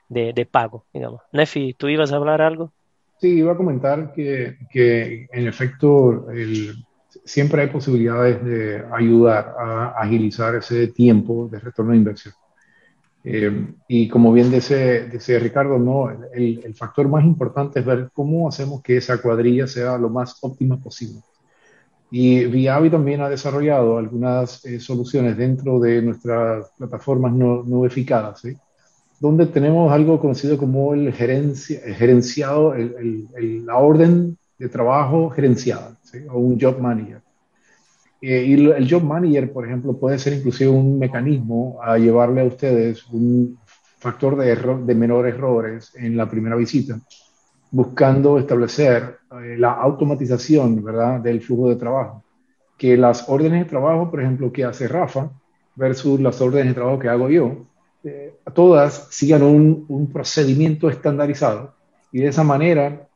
de, pago, digamos. Nefi, ¿tú ibas a hablar algo? Sí, iba a comentar que, que en efecto el, siempre hay posibilidades de ayudar a agilizar ese tiempo de retorno de inversión. Eh, y como bien dice, dice Ricardo, ¿no? El, el, factor más importante es ver cómo hacemos que esa cuadrilla sea lo más óptima posible. Y Viavi también ha desarrollado algunas eh, soluciones dentro de nuestras plataformas no, nuevificadas, donde tenemos algo conocido como el, gerencia, gerenciado, el, la orden de trabajo gerenciada, o un job manager. Eh, y el job manager, por ejemplo, puede ser inclusive un mecanismo a llevarle a ustedes un factor de, error, de menor errores en la primera visita buscando establecer eh, la automatización ¿verdad? del flujo de trabajo. Que las órdenes de trabajo, por ejemplo, que hace Rafa versus las órdenes de trabajo que hago yo, eh, todas sigan un, un, procedimiento estandarizado y de esa manera,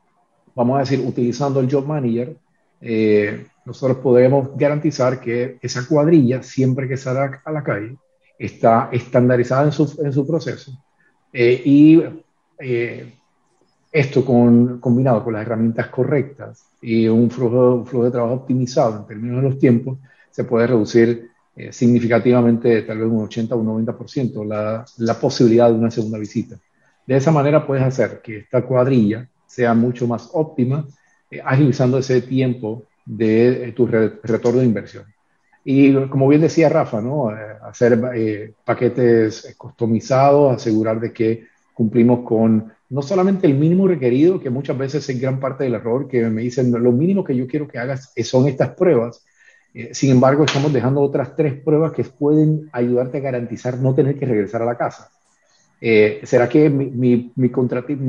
vamos a decir, utilizando el Job Manager, eh, nosotros podemos garantizar que esa cuadrilla, siempre que salga a la calle, está estandarizada en su, en su proceso y esto con, combinado con las herramientas correctas y un flujo, flujo de trabajo optimizado en términos de los tiempos, se puede reducir eh, significativamente, tal vez un 80 o un 90%, la, la posibilidad de una segunda visita. De esa manera puedes hacer que esta cuadrilla sea mucho más óptima, eh, agilizando ese tiempo de eh, tu retorno de inversión. Y como bien decía Rafa, ¿no? hacer paquetes customizados, asegurar de que cumplimos con no solamente el mínimo requerido, que muchas veces es gran parte del error, que me dicen, lo mínimo que yo quiero que hagas son estas pruebas. Eh, sin embargo, estamos dejando otras tres pruebas que pueden ayudarte a garantizar no tener que regresar a la casa. Eh, ¿Será que mi, mi, mi,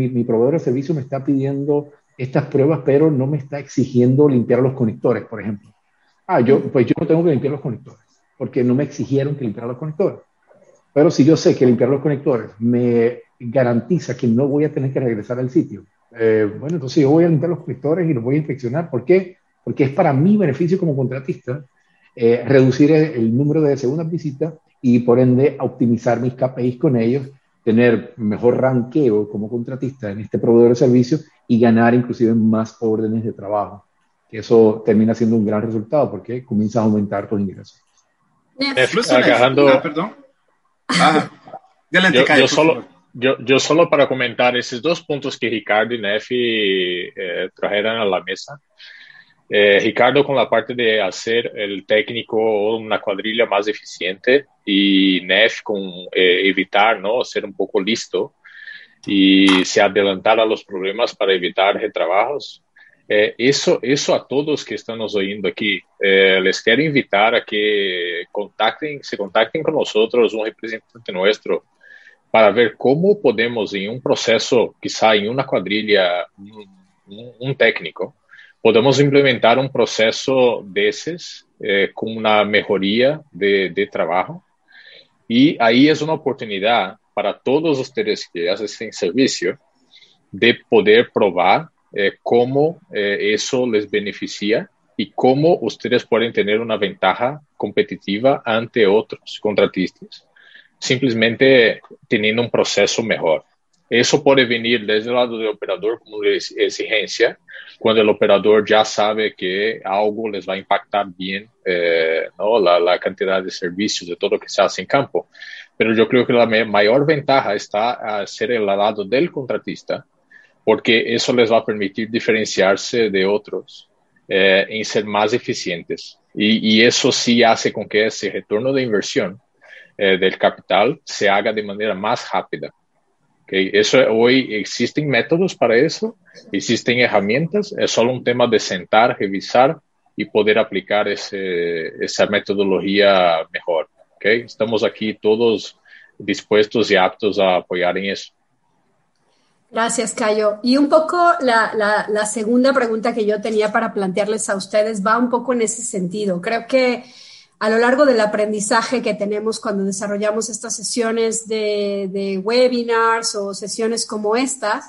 mi, proveedor de servicio me está pidiendo estas pruebas, pero no me está exigiendo limpiar los conectores, por ejemplo? Ah, yo, pues yo no tengo que limpiar los conectores, porque no me exigieron que limpiara los conectores. Pero si yo sé que limpiar los conectores me garantiza que no voy a tener que regresar al sitio. Eh, bueno, entonces yo voy a limpiar los conectores y los voy a inspeccionar. ¿Por qué? Porque es para mi beneficio como contratista eh, reducir el, número de segundas visitas y por ende optimizar mis KPIs con ellos, tener mejor ranqueo como contratista en este proveedor de servicios y ganar inclusive más órdenes de trabajo. Que eso termina siendo un gran resultado porque comienza a aumentar tus ingresos. Ah, perdón. Ah, yo, solo, yo, yo, solo para comentar esos dos puntos que Ricardo y Nefi eh, trajeron a la mesa. Eh, Ricardo con la parte de hacer el técnico una cuadrilla más eficiente y Nef con eh, evitar, ¿no? Ser un poco listo y se adelantar a los problemas para evitar retrabajos. Eh, eso, eso a todos que están nos oyendo aquí, eh, les quiero invitar a que contacten, se contacten con nosotros, un representante nuestro, para ver cómo podemos en un proceso, quizá en una cuadrilla, un, un técnico, podemos implementar un proceso de esos eh, con una mejoría de, trabajo. Y ahí es una oportunidad para todos ustedes que hacen servicio de poder probar eh, cómo eh, eso les beneficia y cómo ustedes pueden tener una ventaja competitiva ante otros contratistas, simplemente teniendo un proceso mejor. Eso puede venir desde el lado del operador como exigencia, cuando el operador ya sabe que algo les va a impactar bien eh, ¿no? la, cantidad de servicios, de todo lo que se hace en campo. Pero yo creo que la mayor ventaja está a ser el lado del contratista, porque eso les va a permitir diferenciarse de otros eh, en ser más eficientes. Y, y, eso sí hace con que ese retorno de inversión eh, del capital se haga de manera más rápida. Okay. Eso, hoy existen métodos para eso, existen herramientas, es solo un tema de sentar, revisar y poder aplicar ese, esa metodología mejor. Okay. Estamos aquí todos dispuestos y aptos a apoyar en eso. Gracias, Cayo. Y un poco la, la, la, segunda pregunta que yo tenía para plantearles a ustedes va un poco en ese sentido. Creo que a lo largo del aprendizaje que tenemos cuando desarrollamos estas sesiones de, webinars o sesiones como estas,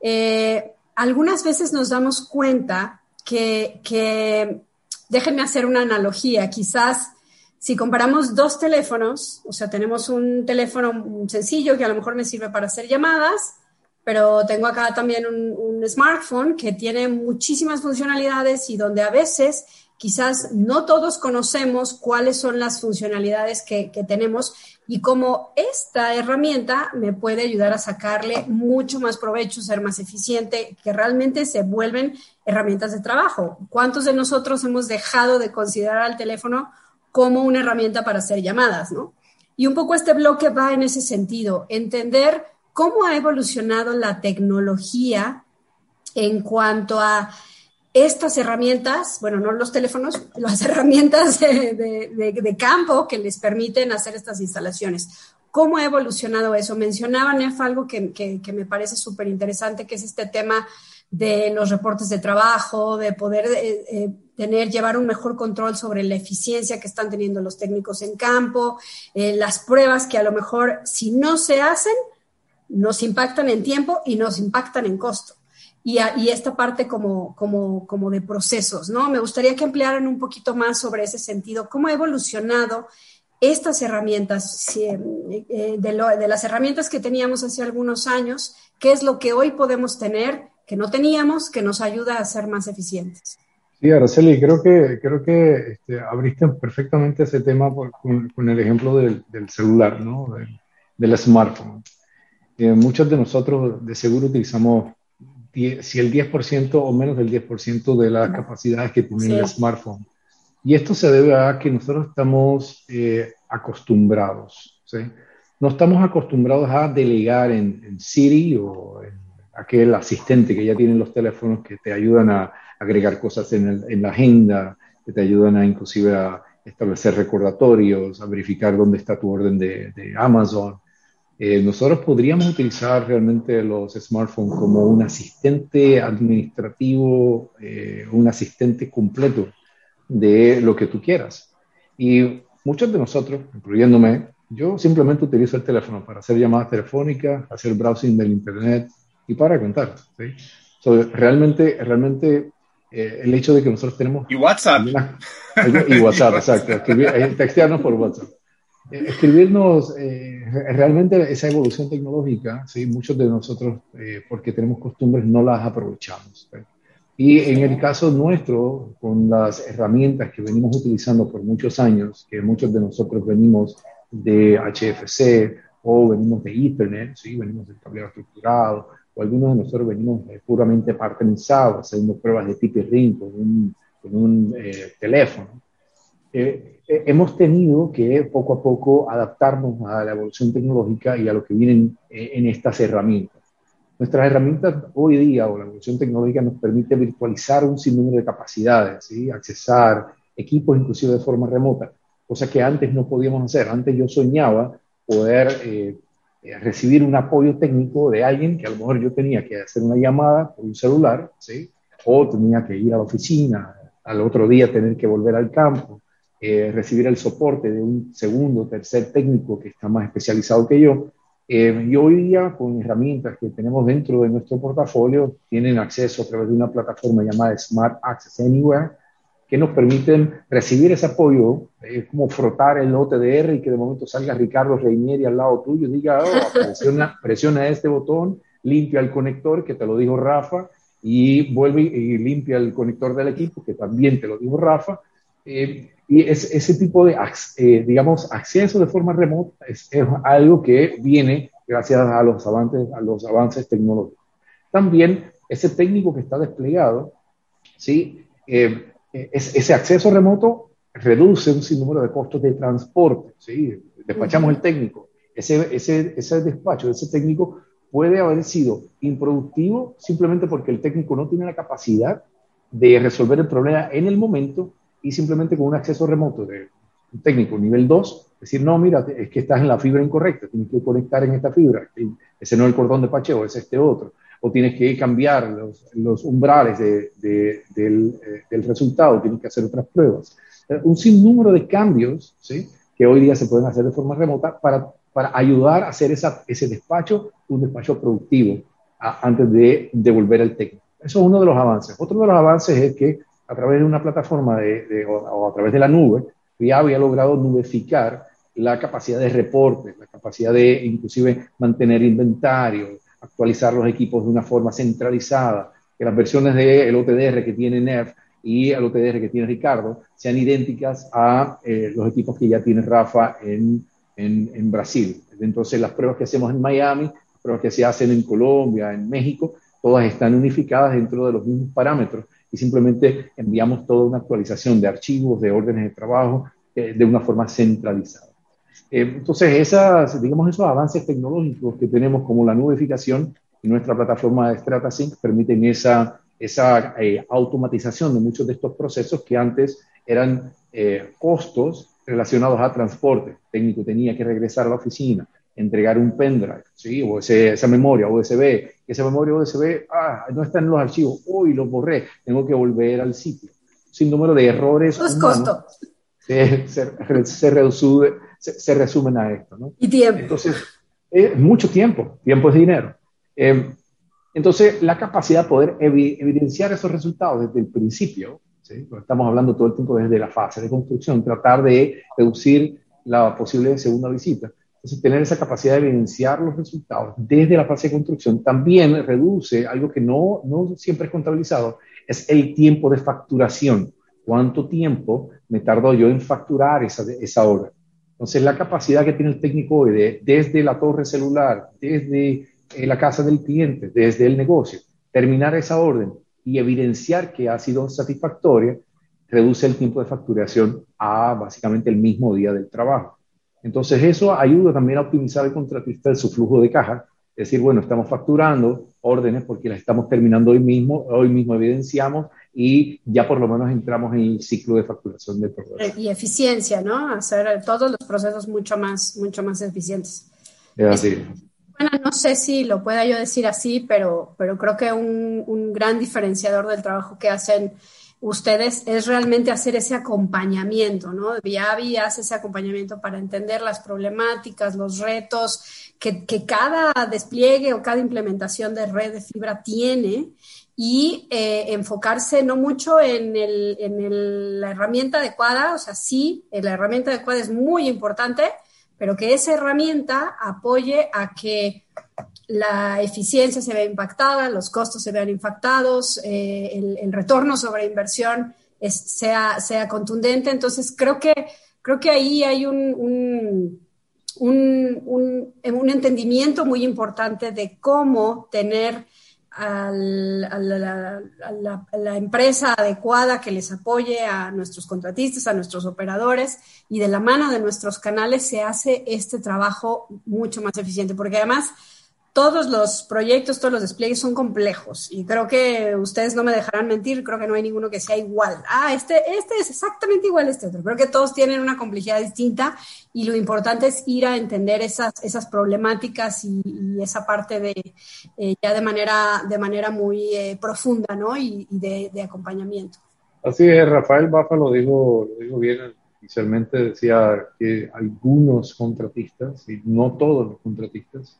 eh, algunas veces nos damos cuenta que, que, déjenme hacer una analogía, quizás si comparamos dos teléfonos, o sea, tenemos un teléfono sencillo que a lo mejor me sirve para hacer llamadas, pero tengo acá también un, smartphone que tiene muchísimas funcionalidades y donde a veces quizás no todos conocemos cuáles son las funcionalidades que, tenemos y cómo esta herramienta me puede ayudar a sacarle mucho más provecho, ser más eficiente, que realmente se vuelven herramientas de trabajo. ¿Cuántos de nosotros hemos dejado de considerar al teléfono como una herramienta para hacer llamadas, no? Y un poco este bloque va en ese sentido, entender cómo ha evolucionado la tecnología en cuanto a estas herramientas, bueno, no los teléfonos, las herramientas de, campo que les permiten hacer estas instalaciones. ¿Cómo ha evolucionado eso? Mencionaba Nef algo que, que, que me parece súper interesante, que es este tema de los reportes de trabajo, de poder eh, eh, tener, llevar un mejor control sobre la eficiencia que están teniendo los técnicos en campo, eh, las pruebas que a lo mejor si no se hacen, nos impactan en tiempo y nos impactan en costo. Y, a, y, esta parte como, como, como de procesos, ¿no? Me gustaría que ampliaran un poquito más sobre ese sentido, cómo ha evolucionado estas herramientas, eh, de, lo, de, las herramientas que teníamos hace algunos años, qué es lo que hoy podemos tener que no teníamos, que nos ayuda a ser más eficientes. Sí, Araceli, creo que, creo que este, abriste perfectamente ese tema por, con, con, el ejemplo del, del celular, ¿no? Del, del smartphone. Eh, muchos de nosotros de seguro utilizamos 10, si el 10% o menos del 10% de las capacidades que tiene sí. el smartphone. Y esto se debe a que nosotros estamos eh, acostumbrados, ¿sí? No estamos acostumbrados a delegar en, en Siri o en aquel asistente que ya tienen los teléfonos que te ayudan a agregar cosas en, el, en la agenda, que te ayudan a inclusive a establecer recordatorios, a verificar dónde está tu orden de, de Amazon, eh, nosotros podríamos utilizar realmente los smartphones como un asistente administrativo, eh, un asistente completo de lo que tú quieras. Y muchos de nosotros, incluyéndome, yo simplemente utilizo el teléfono para hacer llamadas telefónicas, hacer browsing del Internet y para contar. ¿sí? So, realmente, realmente eh, el hecho de que nosotros tenemos... Y WhatsApp. Una, y WhatsApp, exacto. Escribir, eh, textearnos por WhatsApp escribirnos eh, realmente esa evolución tecnológica, ¿sí? muchos de nosotros, eh, porque tenemos costumbres, no las aprovechamos. ¿sí? Y en el caso nuestro, con las herramientas que venimos utilizando por muchos años, que muchos de nosotros venimos de HFC o venimos de Ethernet, ¿sí? venimos del tablero estructurado, o algunos de nosotros venimos puramente partenizados, haciendo pruebas de tipo ring con un con un eh, teléfono. Eh, eh, hemos tenido que poco a poco adaptarnos a la evolución tecnológica y a lo que vienen en estas herramientas. Nuestras herramientas hoy día o la evolución tecnológica nos permite virtualizar un sinnúmero de capacidades, ¿sí? accesar equipos inclusive de forma remota, cosa que antes no podíamos hacer. Antes yo soñaba poder recibir un apoyo técnico de alguien que a lo mejor yo tenía que hacer una llamada por un celular, ¿sí? o tenía que ir a la oficina, al otro día tener que volver al campo, eh, recibir el soporte de un segundo, tercer técnico que está más especializado que yo. Eh, y hoy día, con herramientas que tenemos dentro de nuestro portafolio, tienen acceso a través de una plataforma llamada Smart Access Anywhere, que nos permiten recibir ese apoyo, es como frotar el OTDR y que de momento salga Ricardo Reinieri al lado tuyo y diga, oh, presiona, presiona este botón, limpia el conector, que te lo dijo Rafa, y vuelve y limpia el conector del equipo, que también te lo dijo Rafa. Eh, y es, ese tipo de, eh, digamos, acceso de forma remota es, algo que viene gracias a los avances, a los avances tecnológicos. También ese técnico que está desplegado, ¿sí? Eh, ese acceso remoto reduce un sinnúmero de costos de transporte. ¿sí? Despachamos el técnico. Ese, ese, ese despacho, ese técnico puede haber sido improductivo simplemente porque el técnico no tiene la capacidad de resolver el problema en el momento y simplemente con un acceso remoto de un técnico nivel 2, decir, no, mira, es que estás en la fibra incorrecta, tienes que conectar en esta fibra, ese no es el cordón de pacheo, es este otro, o tienes que cambiar los, umbrales eh, del, resultado, tienes que hacer otras pruebas. Un sinnúmero de cambios que hoy día se pueden hacer de forma remota para ayudar a hacer ese despacho un despacho productivo antes de devolver el técnico. Eso es uno de los avances. Otro de los avances es que a través de una plataforma de, o, a través de la nube, ya había logrado nubeficar la capacidad de reporte, la capacidad de inclusive mantener inventario, actualizar los equipos de una forma centralizada, que las versiones del OTDR que tiene NERF y el OTDR que tiene Ricardo sean idénticas a eh, los equipos que ya tiene Rafa en en, Brasil. Entonces, las pruebas que hacemos en Miami, pruebas que se hacen en Colombia, en México, todas están unificadas dentro de los mismos parámetros y simplemente enviamos toda una actualización de archivos, de órdenes de trabajo, eh, de una forma centralizada. Eh, entonces, esas, digamos, esos avances tecnológicos que tenemos como la nubificación y nuestra plataforma de StrataSync permiten esa, esa eh, automatización de muchos de estos procesos que antes eran costos relacionados a transporte. El técnico tenía que regresar a la oficina, entregar un pendrive, ¿sí? o esa memoria USB. Esa memoria USB, ah, no está en los archivos, uy, lo borré, tengo que volver al sitio. Sin número de errores. Es costo. Se, se, se, resumen a esto. ¿no? Y tiempo. Entonces, eh, mucho tiempo, tiempo es dinero. Eh, entonces, la capacidad de poder evidenciar esos resultados desde el principio Estamos hablando todo el tiempo desde la fase de construcción, tratar de reducir la posible segunda visita. Entonces, tener esa capacidad de evidenciar los resultados desde la fase de construcción también reduce algo que no, no siempre es contabilizado, es el tiempo de facturación. ¿Cuánto tiempo me tardo yo en facturar esa, esa obra? Entonces, la capacidad que tiene el técnico hoy de, desde la torre celular, desde eh, la casa del cliente, desde el negocio, terminar esa orden y evidenciar que ha sido satisfactoria, reduce el tiempo de facturación a básicamente el mismo día del trabajo. Entonces eso ayuda también a optimizar el contratista de su flujo de caja, es decir, bueno, estamos facturando órdenes porque las estamos terminando hoy mismo, hoy mismo evidenciamos y ya por lo menos entramos en el ciclo de facturación del proveedor. Y eficiencia, ¿no? Hacer todos los procesos mucho más, mucho más eficientes. Es así. Bueno, no sé si lo pueda yo decir así, pero, pero creo que un, un gran diferenciador del trabajo que hacen ustedes es realmente hacer ese acompañamiento, ¿no? Viavi hace ese acompañamiento para entender las problemáticas, los retos que, cada despliegue o cada implementación de red de fibra tiene y eh, enfocarse no mucho en, el, en el, la herramienta adecuada, o sea, sí, la herramienta adecuada es muy importante, pero que esa herramienta apoye a que la eficiencia se vea impactada, los costos se vean impactados, eh, el, retorno sobre inversión sea, sea contundente. Entonces, creo que, creo que ahí hay un, un, un, un entendimiento muy importante de cómo tener a, la, empresa adecuada que les apoye a nuestros contratistas, a nuestros operadores y de la mano de nuestros canales se hace este trabajo mucho más eficiente, porque además todos los proyectos, todos los despliegues son complejos y creo que ustedes no me dejarán mentir, creo que no hay ninguno que sea igual. Ah, este, este es exactamente igual a este otro. Creo que todos tienen una complejidad distinta y lo importante es ir a entender esas, esas problemáticas y, esa parte de eh, ya de manera, de manera muy eh, profunda ¿no? y, de, de, acompañamiento. Así es, Rafael Bafa lo dijo, lo dijo bien inicialmente, decía que algunos contratistas, y no todos los contratistas,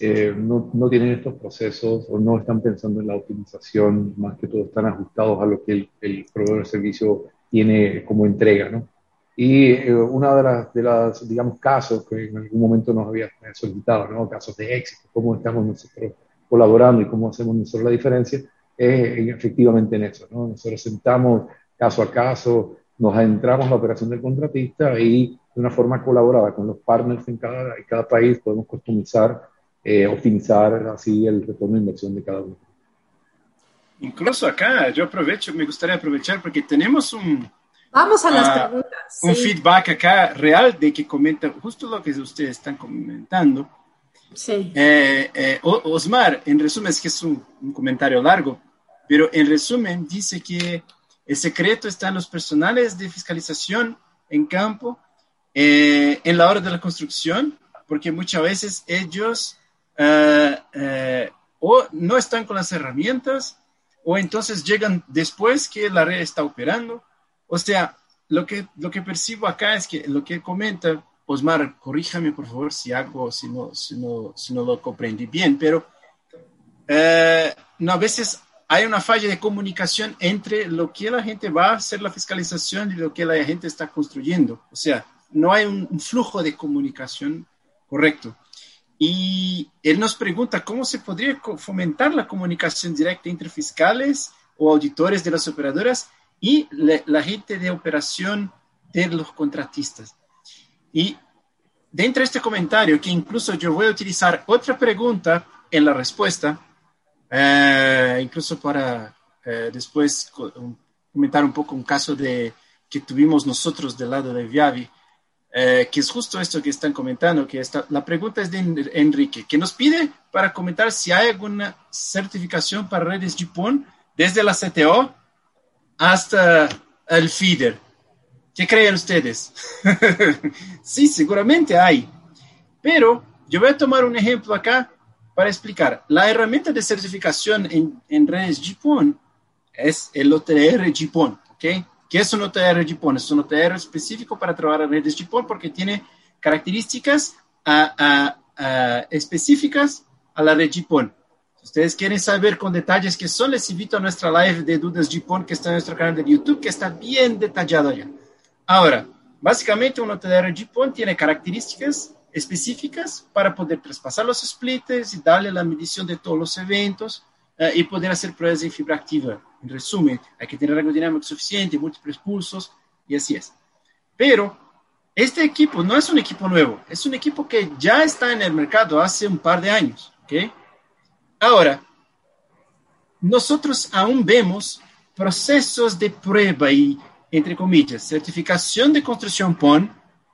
eh, no, no, tienen estos procesos o no están pensando en la optimización, más que todo están ajustados a lo que el, el proveedor de servicio tiene como entrega, ¿no? Y eh, una de las, de las, digamos, casos que en algún momento nos había solicitado, ¿no? Casos de éxito, cómo estamos nosotros colaborando y cómo hacemos nosotros la diferencia, es efectivamente en eso, ¿no? Nosotros sentamos caso a caso, nos adentramos en la operación del contratista y de una forma colaborada con los partners en cada, en cada país podemos customizar eh, optimizar así el retorno de inversión de cada uno. Incluso acá, yo aprovecho, me gustaría aprovechar porque tenemos un... Vamos a las ah, preguntas. Un feedback acá real de que comenta justo lo que ustedes están comentando. Sí. Eh, eh, Osmar, en resumen, es que es un, comentario largo, pero en resumen dice que el secreto está en los personales de fiscalización en campo, en la hora de la construcción, porque muchas veces ellos eh, eh, o no están con las herramientas o entonces llegan después que la red está operando. O sea, lo que, lo que percibo acá es que lo que comenta Osmar, corríjame por favor si hago, si no, si no, si no lo comprendí bien, pero eh, no, a veces hay una falla de comunicación entre lo que la gente va a hacer la fiscalización y lo que la gente está construyendo. O sea, no hay un flujo de comunicación correcto. Y él nos pregunta cómo se podría fomentar la comunicación directa entre fiscales o auditores de las operadoras y la, gente de operación de los contratistas. Y dentro de este comentario, que incluso yo voy a utilizar otra pregunta en la respuesta, eh, incluso para eh, después comentar un poco un caso de, que tuvimos nosotros del lado de Viavi, eh, que es justo esto que están comentando, que está, la pregunta es de Enrique, que nos pide para comentar si hay alguna certificación para redes GPON desde la CTO hasta el feeder. ¿Qué creen ustedes? sí, seguramente hay. Pero yo voy a tomar un ejemplo acá para explicar. La herramienta de certificación en, en redes GPON es el OTR GPON, ¿ok? ¿Qué es un OTR GPON? Es un OTR específico para trabajar en redes GPON porque tiene características específicas a la red GPON. Si ustedes quieren saber con detalles qué son, les invito a nuestra live de dudas GPON que está en nuestro canal de YouTube, que está bien detallado allá. Ahora, básicamente un OTR GPON tiene características específicas para poder traspasar los splitters y darle la medición de todos los eventos eh, y poder hacer pruebas en fibra activa. En resumen, hay que tener rango dinámico suficiente, múltiples pulsos y así es. Pero este equipo no es un equipo nuevo, es un equipo que ya está en el mercado hace un par de años. ¿okay? Ahora, nosotros aún vemos procesos de prueba y, entre comillas, certificación de construcción PON,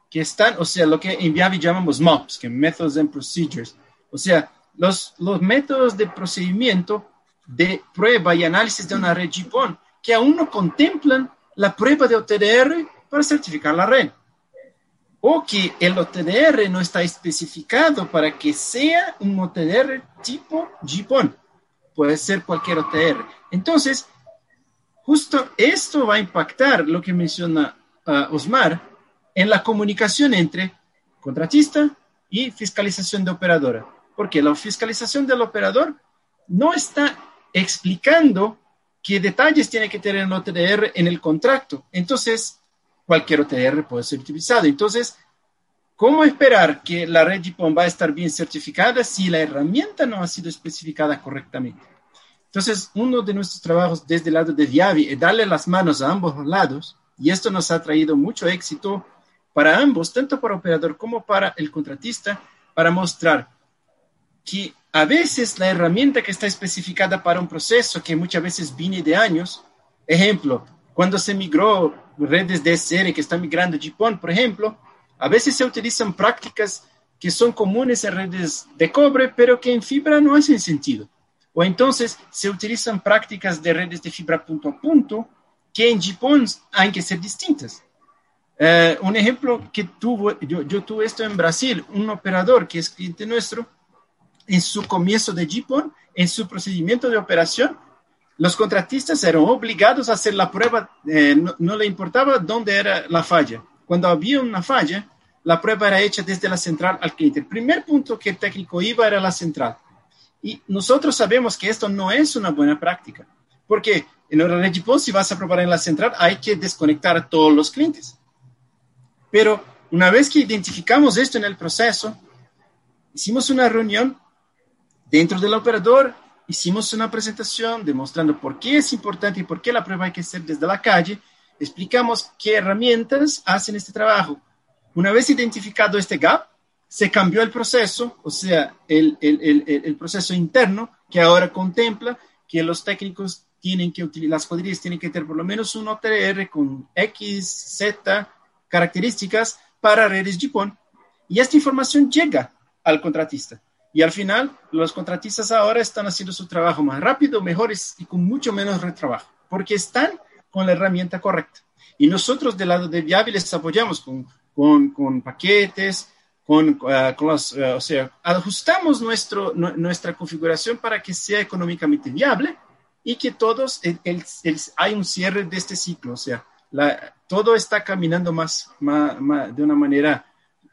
que están, o sea, lo que en Viavi llamamos MOPS, que Methods and Procedures. O sea, los, los métodos de procedimiento de prueba y análisis de una red GPON que aún no contemplan la prueba de OTDR para certificar la red. O que el OTDR no está especificado para que sea un OTDR tipo GPON. Puede ser cualquier OTR. Entonces, justo esto va a impactar lo que menciona uh, Osmar en la comunicación entre contratista y fiscalización de operadora. Porque la fiscalización del operador no está explicando qué detalles tiene que tener el OTR en el contrato. Entonces, cualquier OTR puede ser utilizado. Entonces, ¿cómo esperar que la red GPON va a estar bien certificada si la herramienta no ha sido especificada correctamente? Entonces, uno de nuestros trabajos desde el lado de Diavi es darle las manos a ambos lados y esto nos ha traído mucho éxito para ambos, tanto para operador como para el contratista, para mostrar que a veces la herramienta que está especificada para un proceso, que muchas veces viene de años, ejemplo, cuando se migró redes DSL que están migrando GPON, por ejemplo, a veces se utilizan prácticas que son comunes en redes de cobre, pero que en fibra no hacen sentido. O entonces se utilizan prácticas de redes de fibra punto a punto que en GPON hay que ser distintas. Uh, un ejemplo que tuvo, yo, yo, tuve esto en Brasil, un operador que es cliente nuestro, en su comienzo de GPON, en su procedimiento de operación, los contratistas eran obligados a hacer la prueba, eh, no, no, le importaba dónde era la falla. Cuando había una falla, la prueba era hecha desde la central al cliente. El primer punto que el técnico iba era la central. Y nosotros sabemos que esto no es una buena práctica, porque en la red GPON, si vas a probar en la central, hay que desconectar a todos los clientes. Pero una vez que identificamos esto en el proceso, hicimos una reunión dentro del operador, hicimos una presentación demostrando por qué es importante y por qué la prueba hay que hacer desde la calle, explicamos qué herramientas hacen este trabajo. Una vez identificado este gap, se cambió el proceso, o sea, el, el, el, el proceso interno que ahora contempla que los técnicos tienen que utilizar, las cuadrillas tienen que tener por lo menos un OTR con X, Z, características para redes GPON y esta información llega al contratista. Y al final, los contratistas ahora están haciendo su trabajo más rápido, mejores y con mucho menos retrabajo, porque están con la herramienta correcta. Y nosotros del lado de Viavi les apoyamos con, con, con paquetes, con, uh, con los, uh, o sea, ajustamos nuestro, no, nuestra configuración para que sea económicamente viable y que todos, el, el, el, hay un cierre de este ciclo, o sea, la, todo está caminando más, más, más de una manera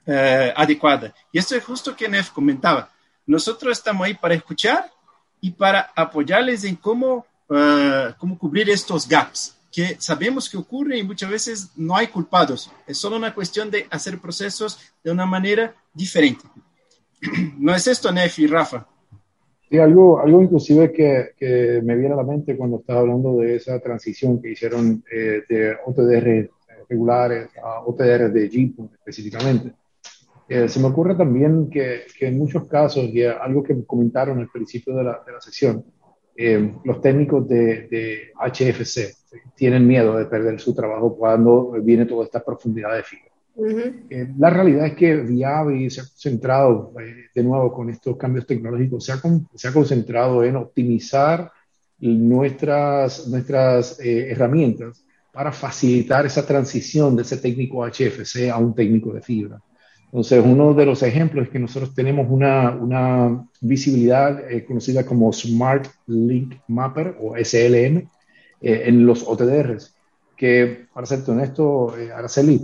uh, adecuada. Y esto es justo que Nef comentaba. Nosotros estamos ahí para escuchar y para apoyarles en cómo, uh, cómo cubrir estos gaps que sabemos que ocurre y muchas veces no hay culpados. Es solo una cuestión de hacer procesos de una manera diferente. ¿No es esto, Nef y Rafa? Sí, algo, algo inclusive que, que, me viene a la mente cuando estaba hablando de esa transición que hicieron eh, de OTDR regulares a OTDR de GPON específicamente. Eh, se me ocurre también que, que, en muchos casos, y algo que comentaron al principio de la, de la sesión, eh, los técnicos de, de, HFC tienen miedo de perder su trabajo cuando viene toda esta profundidad de fibra. Uh -huh. eh, la realidad es que Viavi se ha concentrado, eh, de nuevo, con estos cambios tecnológicos, se ha, con, se ha concentrado en optimizar nuestras, nuestras eh, herramientas para facilitar esa transición de ese técnico HFC a un técnico de fibra. Entonces, uno de los ejemplos es que nosotros tenemos una, una visibilidad eh, conocida como Smart Link Mapper o SLM eh, en los OTDRs, que, para ser honesto, eh, Araceli,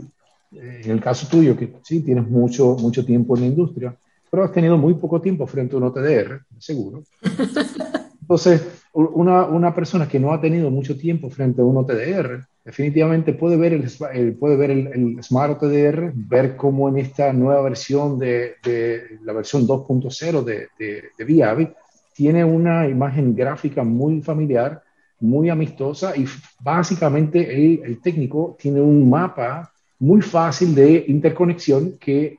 eh, en el caso tuyo, que sí, tienes mucho, mucho tiempo en la industria, pero has tenido muy poco tiempo frente a un OTDR, seguro. Entonces, una, una persona que no ha tenido mucho tiempo frente a un OTDR, definitivamente puede ver el, el puede ver el, el, Smart OTDR, ver cómo en esta nueva versión de, de la versión 2.0 de, de, de Viavi tiene una imagen gráfica muy familiar, muy amistosa y básicamente el, el técnico tiene un mapa muy fácil de interconexión que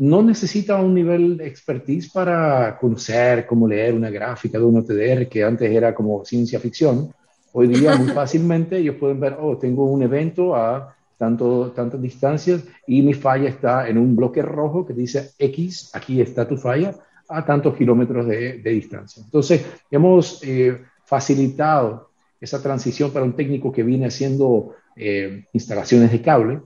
no necesita un nivel de expertise para conocer cómo leer una gráfica de un OTDR que antes era como ciencia ficción. Hoy día muy fácilmente ellos pueden ver, oh, tengo un evento a tanto, tantas distancias y mi falla está en un bloque rojo que dice X, aquí está tu falla, a tantos kilómetros de, de distancia. Entonces, hemos eh, facilitado esa transición para un técnico que viene haciendo eh, instalaciones de cable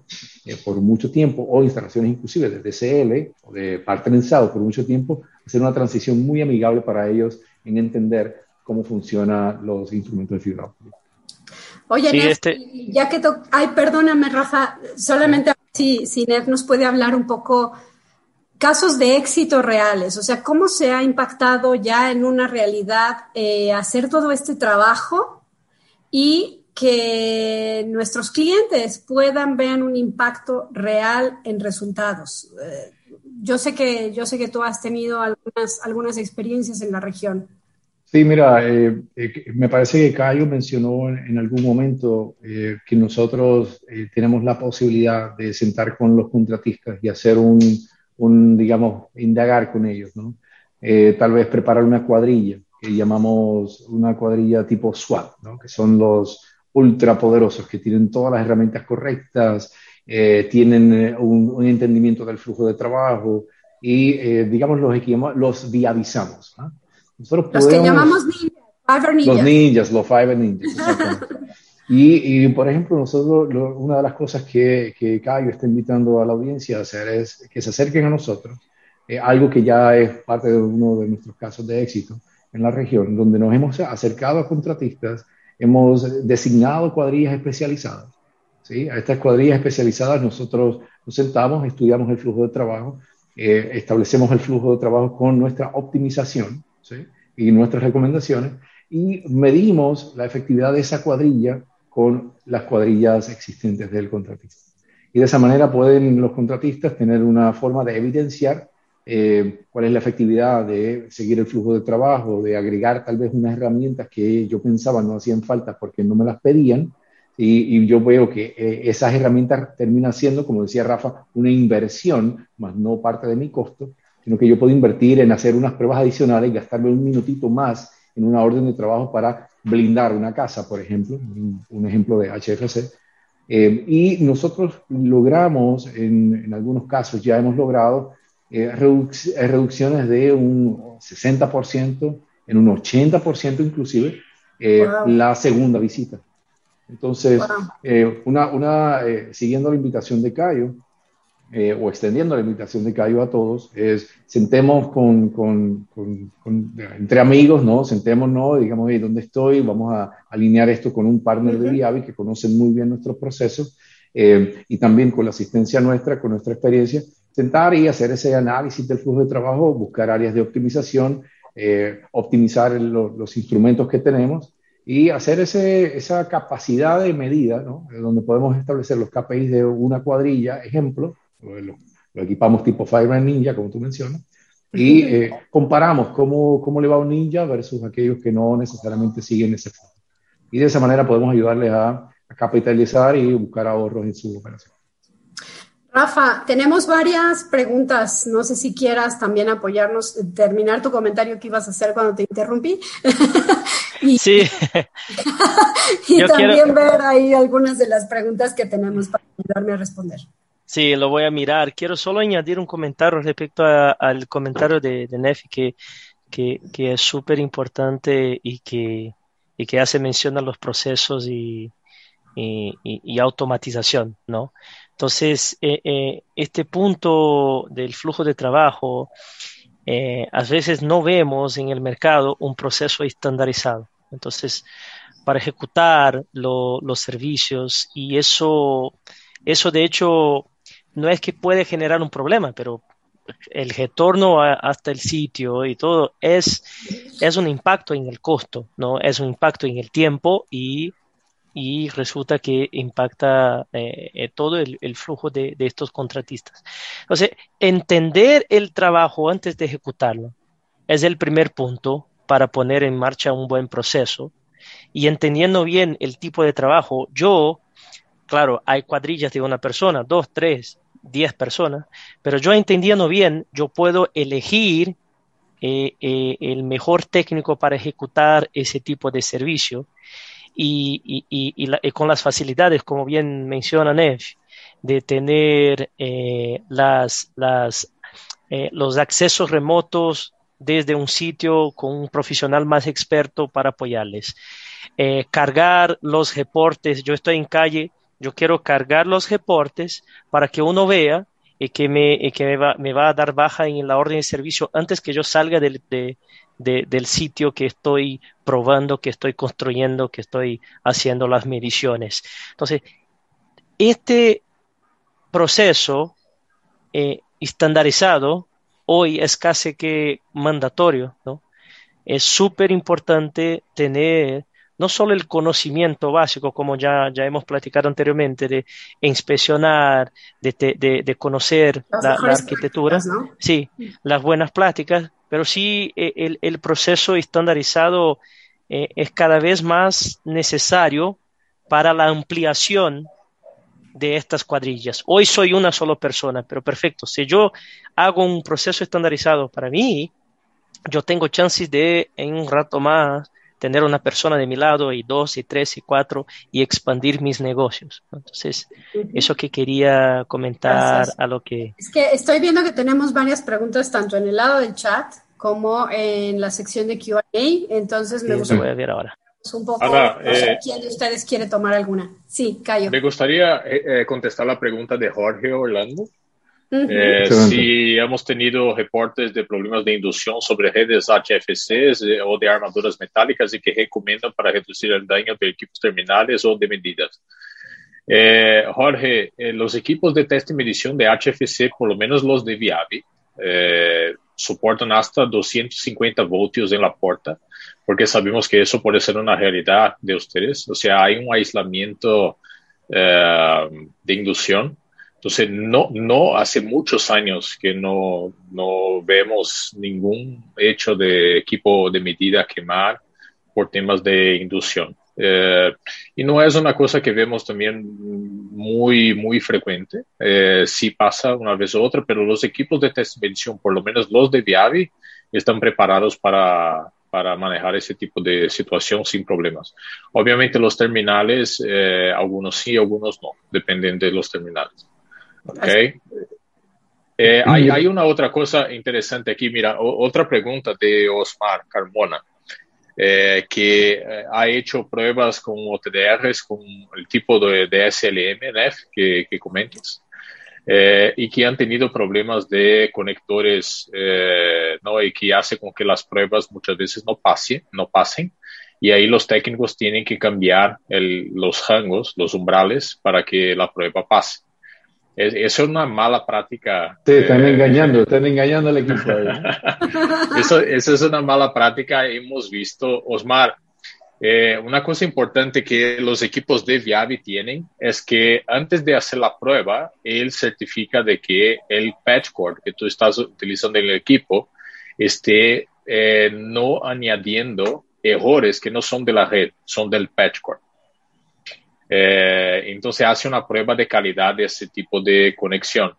eh, por mucho tiempo o instalaciones inclusive de DCL o de par trenzado por mucho tiempo, hacer una transición muy amigable para ellos en entender cómo funcionan los instrumentos de fibra óptica. Oye, sí, Nef, este... ya que to... Ay, perdóname, Rafa, solamente si, si Nef nos puede hablar un poco casos de éxito reales, o sea, cómo se ha impactado ya en una realidad eh, hacer todo este trabajo y que nuestros clientes puedan ver un impacto real en resultados. Eh, yo sé que yo sé que tú has tenido algunas algunas experiencias en la región. Sí, mira, eh, eh, me parece que Cayo mencionó en, en algún momento que nosotros tenemos la posibilidad de sentar con los contratistas y hacer un, un, digamos, indagar con ellos, ¿no? tal vez preparar una cuadrilla, que llamamos una cuadrilla tipo SWAT, ¿no? que son los ultrapoderosos, que tienen todas las herramientas correctas, eh, tienen eh, un, entendimiento del flujo de trabajo y, digamos, los, los diavisamos. Nosotros los que llamamos ninjas, ninjas. Los ninjas, los Fiverr ninjas, Y, por ejemplo, nosotros, una de las cosas que, que Cayo está invitando a la audiencia a hacer es que se acerquen a nosotros, eh, algo que ya es parte de uno de nuestros casos de éxito en la región, donde nos hemos acercado a contratistas, hemos designado cuadrillas especializadas. ¿sí? A estas cuadrillas especializadas nosotros nos sentamos, estudiamos el flujo de trabajo, eh, establecemos el flujo de trabajo con nuestra optimización ¿sí? y nuestras recomendaciones y medimos la efectividad de esa cuadrilla con las cuadrillas existentes del contratista. Y de esa manera pueden los contratistas tener una forma de evidenciar eh, cuál es la efectividad de seguir el flujo de trabajo, de agregar tal vez unas herramientas que yo pensaba no hacían falta porque no me las pedían. Y, yo veo que eh, esas herramientas terminan siendo, como decía Rafa, una inversión, más no parte de mi costo, sino que yo puedo invertir en hacer unas pruebas adicionales y gastarme un minutito más en una orden de trabajo para blindar una casa, por ejemplo, un, ejemplo de HFC. Eh, y nosotros logramos, en, en, algunos casos ya hemos logrado eh, eh reducciones de un 60%, en un 80% inclusive, eh, la segunda visita. Entonces, una, una siguiendo la invitación de Cayo, eh, o extendiendo la invitación de Cayo a todos, es sentemos con, con, con, entre amigos, ¿no? Sentémonos, digamos, ¿dónde estoy? Vamos a alinear esto con un partner de Viavi que conoce muy bien nuestros procesos eh, y también con la asistencia nuestra, con nuestra experiencia, sentar y hacer ese análisis del flujo de trabajo, buscar áreas de optimización, eh, optimizar los instrumentos que tenemos y hacer ese, esa capacidad de medida, ¿no? donde podemos establecer los KPIs de una cuadrilla, ejemplo, lo, equipamos tipo Fireman Ninja, como tú mencionas, y eh, comparamos cómo, cómo le va a un ninja versus aquellos que no necesariamente siguen ese fondo. Y de esa manera podemos ayudarles a, a capitalizar y buscar ahorros en su operación. Rafa, tenemos varias preguntas. No sé si quieras también apoyarnos, terminar tu comentario que ibas a hacer cuando te interrumpí. y, sí. y también ver ahí algunas de las preguntas que tenemos para ayudarme a responder. Sí, lo voy a mirar. Quiero solo añadir un comentario respecto al comentario de, de Nefi que, que, es súper importante y que, y que hace mención a los procesos y, y, automatización, ¿no? Entonces, eh, eh, este punto del flujo de trabajo, eh, a veces no vemos en el mercado un proceso estandarizado. Entonces, para ejecutar los servicios y eso, eso de hecho no es que puede generar un problema, pero el retorno hasta el sitio y todo es, es un impacto en el costo, ¿no? Es un impacto en el tiempo y, y resulta que impacta eh, eh, todo el, flujo de, estos contratistas. Entonces, entender el trabajo antes de ejecutarlo es el primer punto para poner en marcha un buen proceso. Y entendiendo bien el tipo de trabajo, yo, claro, hay cuadrillas de una persona, dos, tres, 10 personas, pero yo entendiendo bien, yo puedo elegir eh, el mejor técnico para ejecutar ese tipo de servicio y, con las facilidades, como bien menciona Nev, de tener eh, las, las, los accesos remotos desde un sitio con un profesional más experto para apoyarles. cargar los reportes, yo estoy en calle, yo quiero cargar los reportes para que uno vea y que, me, va, me, va, a dar baja en la orden de servicio antes que yo salga del, del sitio que estoy probando, que estoy construyendo, que estoy haciendo las mediciones. Entonces, este proceso eh, estandarizado hoy es casi que mandatorio, ¿no? Es súper importante tener no solo el conocimiento básico, como ya, ya hemos platicado anteriormente, de inspeccionar, de, de, conocer la, arquitectura, sí, las buenas prácticas, pero sí eh, el, el proceso estandarizado eh, es cada vez más necesario para la ampliación de estas cuadrillas. Hoy soy una sola persona, pero perfecto. Si yo hago un proceso estandarizado para mí, yo tengo chances de en un rato más tener una persona de mi lado y dos y tres y cuatro y expandir mis negocios. Entonces, eso que quería comentar a lo que... Es que estoy viendo que tenemos varias preguntas tanto en el lado del chat como en la sección de Q&A, entonces me gustaría... voy a ver ahora. Un poco, Ahora, eh, ¿quién de ustedes quiere tomar alguna? Sí, Cayo. Me gustaría eh, eh, contestar la pregunta de Jorge Orlando. Eh, si hemos tenido reportes de problemas de inducción sobre redes HFCs eh, o de armaduras metálicas y que recomiendan para reducir el daño de equipos terminales o de medidas. Eh, Jorge, los equipos de test y medición de HFC, por lo menos los de Viavi, soportan hasta 250 voltios en la puerta, porque sabemos que eso puede ser una realidad de ustedes. O sea, hay un aislamiento de inducción entonces, no, no hace muchos años que no, no vemos ningún hecho de equipo de medida quemar por temas de inducción. Eh, y no es una cosa que vemos también muy, muy frecuente. Eh, sí pasa una vez u otra, pero los equipos de test de medición, por lo menos los de Viavi, están preparados para, para manejar ese tipo de situación sin problemas. Obviamente los terminales, eh, algunos sí, algunos no, dependen de los terminales. Ok. Eh, hay, hay, una otra cosa interesante aquí. Mira, otra pregunta de Osmar Carmona, eh, que eh, ha hecho pruebas con OTDRs con el tipo de, de SLM, que, que comentas, y que han tenido problemas de conectores, ¿no? Y que hace con que las pruebas muchas veces no pasen, no pasen. Y ahí los técnicos tienen que cambiar el, los rangos, los umbrales, para que la prueba pase. Es, eso es una mala práctica. Sí, están engañando, están engañando al equipo. eso, eso, es una mala práctica, hemos visto. Osmar, eh, una cosa importante que los equipos de Viavi tienen es que antes de hacer la prueba, él certifica de que el patch cord que tú estás utilizando en el equipo esté eh, no añadiendo errores que no son de la red, son del patch cord. Eh, entonces hace una prueba de calidad de ese tipo de conexión.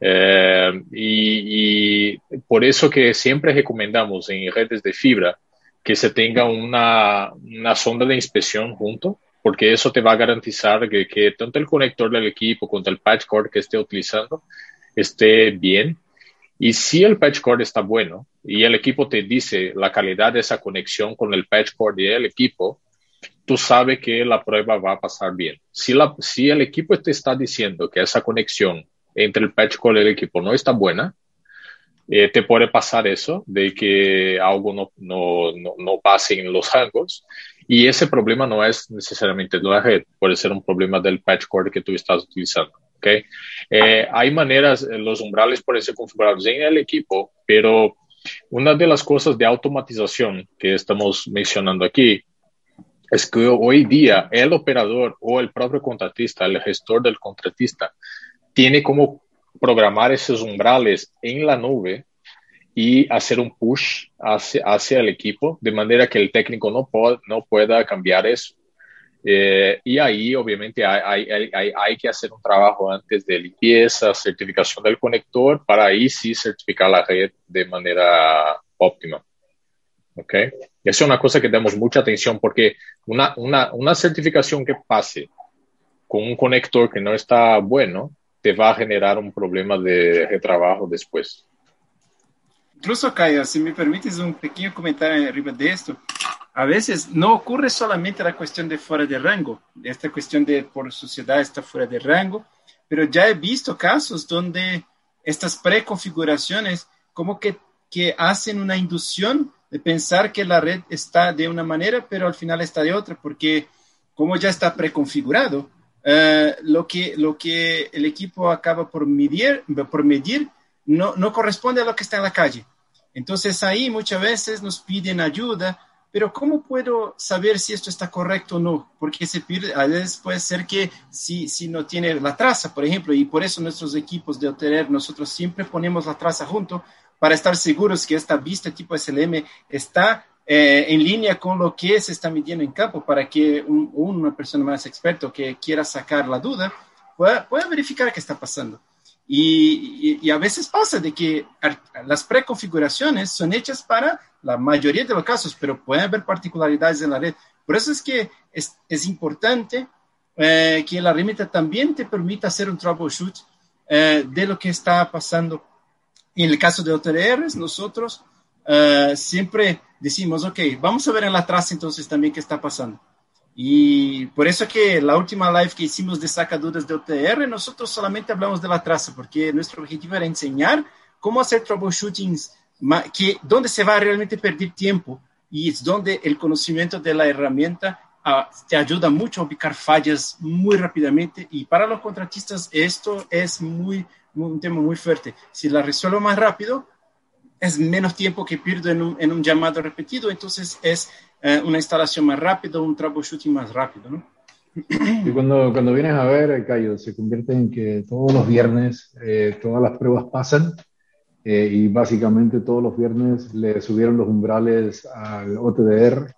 Eh, y, por eso que siempre recomendamos en redes de fibra que se tenga una, una sonda de inspección junto, porque eso te va a garantizar que, que tanto el conector del equipo como el patch cord que esté utilizando esté bien. Y si el patch cord está bueno y el equipo te dice la calidad de esa conexión con el patch cord y el equipo, tú sabes que la prueba va a pasar bien. Si, la, si el equipo te está diciendo que esa conexión entre el patch cord y el equipo no está buena, eh, te puede pasar eso, de que algo no, no, no, no, pase en los rangos. Y ese problema no es necesariamente de la red, puede ser un problema del patch cord que tú estás utilizando. ¿okay? Eh, hay maneras, eh, los umbrales pueden ser configurados en el equipo, pero una de las cosas de automatización que estamos mencionando aquí es que hoy día el operador o el propio contratista, el gestor del contratista, tiene como programar esos umbrales en la nube y hacer un push hacia, hacia el equipo de manera que el técnico no, no pueda cambiar eso. Eh, y ahí obviamente hay, hay, hay, hay, que hacer un trabajo antes de limpieza, certificación del conector, para ahí sí certificar la red de manera óptima. ¿Ok? Esa es una cosa que damos mucha atención porque una, una, una certificación que pase con un conector que no está bueno te va a generar un problema de, de trabajo después. Incluso, Caio, si me permites un pequeño comentario arriba de esto, a veces no ocurre solamente la cuestión de fuera de rango, esta cuestión de por sociedad está fuera de rango, pero ya he visto casos donde estas preconfiguraciones como que, que hacen una inducción de pensar que la red está de una manera, pero al final está de otra, porque como ya está preconfigurado, eh, lo, que, lo que el equipo acaba por medir, por medir no, no corresponde a lo que está en la calle. Entonces ahí muchas veces nos piden ayuda, pero ¿cómo puedo saber si esto está correcto o no? Porque se pide, a veces puede ser que si, si no tiene la traza, por ejemplo, y por eso nuestros equipos de OTR, nosotros siempre ponemos la traza junto, para estar seguros que esta vista tipo SLM está eh, en línea con lo que se está midiendo en campo para que una persona más experta que quiera sacar la duda pueda, verificar qué está pasando. Y, a veces pasa de que las preconfiguraciones son hechas para la mayoría de los casos, pero pueden haber particularidades en la red. Por eso es que es, es importante eh, que la herramienta también te permita hacer un troubleshoot eh, de lo que está pasando. En el caso de OTRs, nosotros uh, siempre decimos, ok, vamos a ver en la traza entonces también qué está pasando. Y por eso que la última live que hicimos de sacaduras de OTR, nosotros solamente hablamos de la traza, porque nuestro objetivo era enseñar cómo hacer troubleshootings, que, donde se va a realmente perder tiempo y es donde el conocimiento de la herramienta uh, te ayuda mucho a ubicar fallas muy rápidamente y para los contratistas esto es muy, un tema muy fuerte. Si la resuelvo más rápido, es menos tiempo que pierdo en un, en un llamado repetido, entonces es eh, una instalación más rápida, un troubleshooting más rápido, ¿no? Y cuando, cuando vienes a ver, Cayo, se convierte en que todos los viernes eh, todas las pruebas pasan eh, y básicamente todos los viernes le subieron los umbrales al OTDR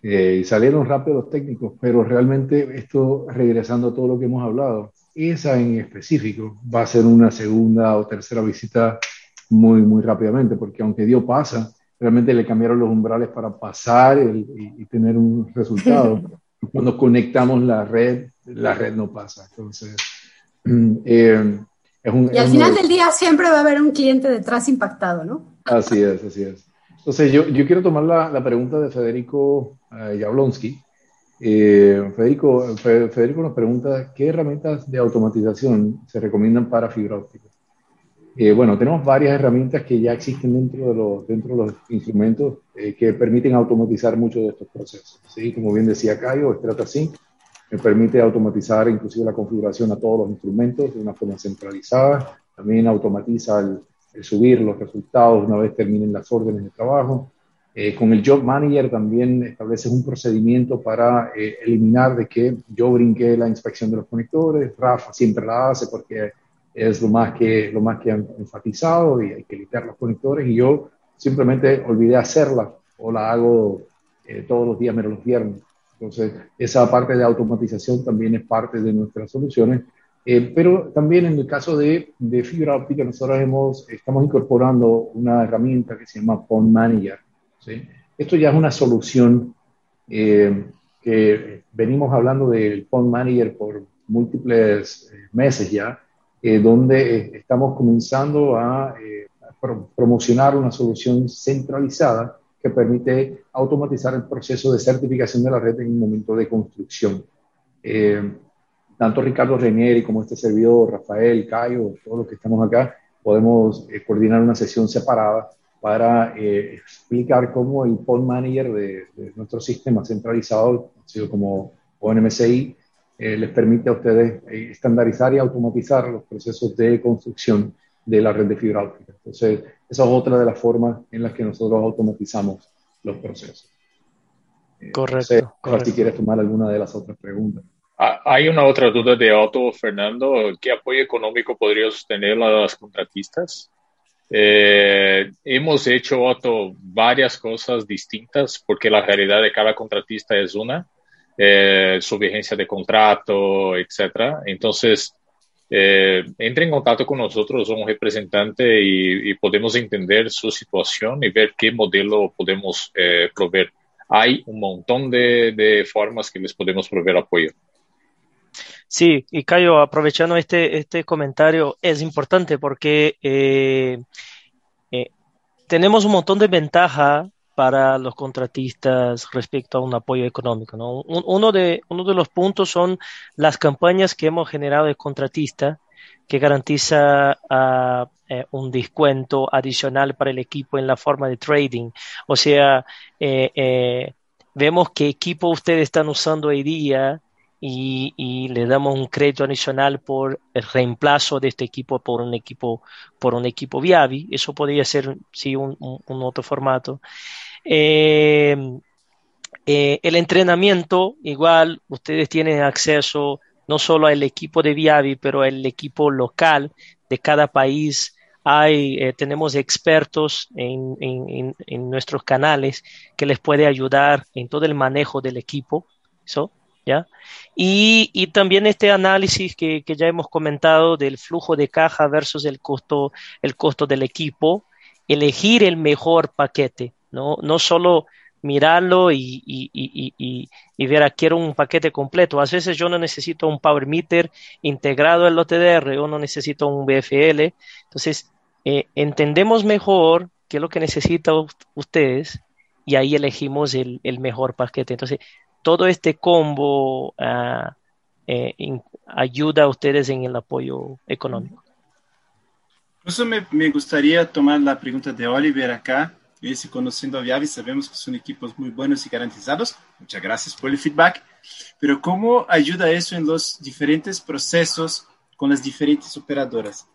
y salieron rápido los técnicos, pero realmente esto, regresando a todo lo que hemos hablado, esa en específico va a ser una segunda o tercera visita muy, muy rápidamente, porque aunque Dios pasa, realmente le cambiaron los umbrales para pasar y, tener un resultado. Cuando conectamos la red, la red no pasa. Entonces, eh, es un, y al final del día siempre va a haber un cliente detrás impactado, ¿no? Así es, así es. Entonces, yo, yo quiero tomar la, la pregunta de Federico uh, Jablonski. Eh, Federico, Federico nos pregunta, ¿qué herramientas de automatización se recomiendan para fibra óptica? Eh, bueno, tenemos varias herramientas que ya existen dentro de los, dentro de los instrumentos eh, que permiten automatizar muchos de estos procesos. ¿sí? Como bien decía Caio, StrataSync me permite automatizar inclusive la configuración a todos los instrumentos de una forma centralizada. También automatiza el, subir los resultados una vez terminen las órdenes de trabajo. Eh, con el Job Manager también estableces un procedimiento para eliminar de que yo brinqué la inspección de los conectores. Rafa siempre la hace porque es lo más que, lo más que han enfatizado y hay que limpiar los conectores y yo simplemente olvidé hacerla o la hago eh, todos los días menos los viernes. Entonces, esa parte de automatización también es parte de nuestras soluciones. Eh, pero también en el caso de, de, fibra óptica, nosotros hemos, estamos incorporando una herramienta que se llama Pond Manager. ¿Sí? Esto ya es una solución eh, que venimos hablando del Pond Manager por múltiples meses ya, eh, donde eh, estamos comenzando a, eh, promocionar una solución centralizada que permite automatizar el proceso de certificación de la red en un momento de construcción. tanto Ricardo Renieri como este servidor, Rafael, Cayo, todos los que estamos acá, podemos coordinar una sesión separada para explicar cómo el PON Manager de, de nuestro sistema centralizado, sido como ONMCI, eh, les permite a ustedes eh, estandarizar y automatizar los procesos de construcción de la red de fibra óptica. Entonces, esa es otra de las formas en las que nosotros automatizamos los procesos. Eh, correcto. si quieres tomar alguna de las otras preguntas. Ah, hay una otra duda de Otto Fernando. ¿Qué apoyo económico podría sostener a las contratistas? Hemos hecho, Otto, varias cosas distintas porque la realidad de cada contratista es una eh, su vigencia de contrato, etcétera. Entonces, eh, entre en contacto con nosotros, un representante, y, podemos entender su situación y ver qué modelo podemos eh, proveer. Hay un montón de, formas que les podemos proveer apoyo. Sí, y Cayo, aprovechando este, este comentario, es importante porque eh, tenemos un montón de ventaja para los contratistas respecto a un apoyo económico. Uno, de, uno de los puntos son las campañas que hemos generado de contratista que garantiza ah, eh, un descuento adicional para el equipo en la forma de trading. O sea, eh, eh, vemos qué equipo ustedes están usando hoy día y, le damos un crédito adicional por el reemplazo de este equipo por un equipo por un equipo Viavi. Eso podría ser sí un otro formato. Eh, eh, el entrenamiento, igual, ustedes tienen acceso no solo al equipo de Viavi, pero al equipo local de cada país. Hay, eh, tenemos expertos en, nuestros canales que les puede ayudar en todo el manejo del equipo. ¿Ya? Y, y también este análisis que, que, ya hemos comentado del flujo de caja versus el costo, el costo del equipo, elegir el mejor paquete, ¿no? No solo mirarlo y, y, y, ver, aquí quiero un paquete completo. A veces yo no necesito un Power Meter integrado en el OTDR o no necesito un BFL. Entonces, eh, entendemos mejor qué es lo que necesitan ustedes y ahí elegimos el, el, mejor paquete. Entonces, todo este combo uh, eh, in, ayuda a ustedes en el apoyo económico. Por me, me gustaría tomar la pregunta de Oliver acá Esse Conociendo a Viave, sabemos que son equipos muy buenos y garantizados. Muchas gracias por el feedback. Pero ¿cómo ayuda eso en los diferentes procesos con las diferentes operadoras?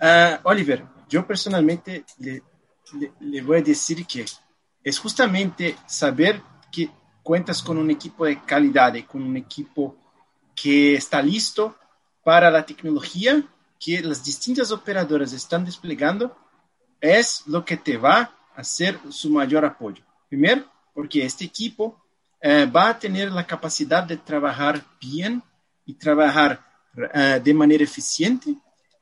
Uh, Oliver, yo personalmente le, le, le, voy a decir que es justamente saber que cuentas con un equipo de calidad, con un equipo que está listo para la tecnología que las distintas operadoras están desplegando, es lo que te va hacer su mayor apoyo. Primero, porque este equipo eh, va a tener la capacidad de trabajar bien y trabajar eh, de manera eficiente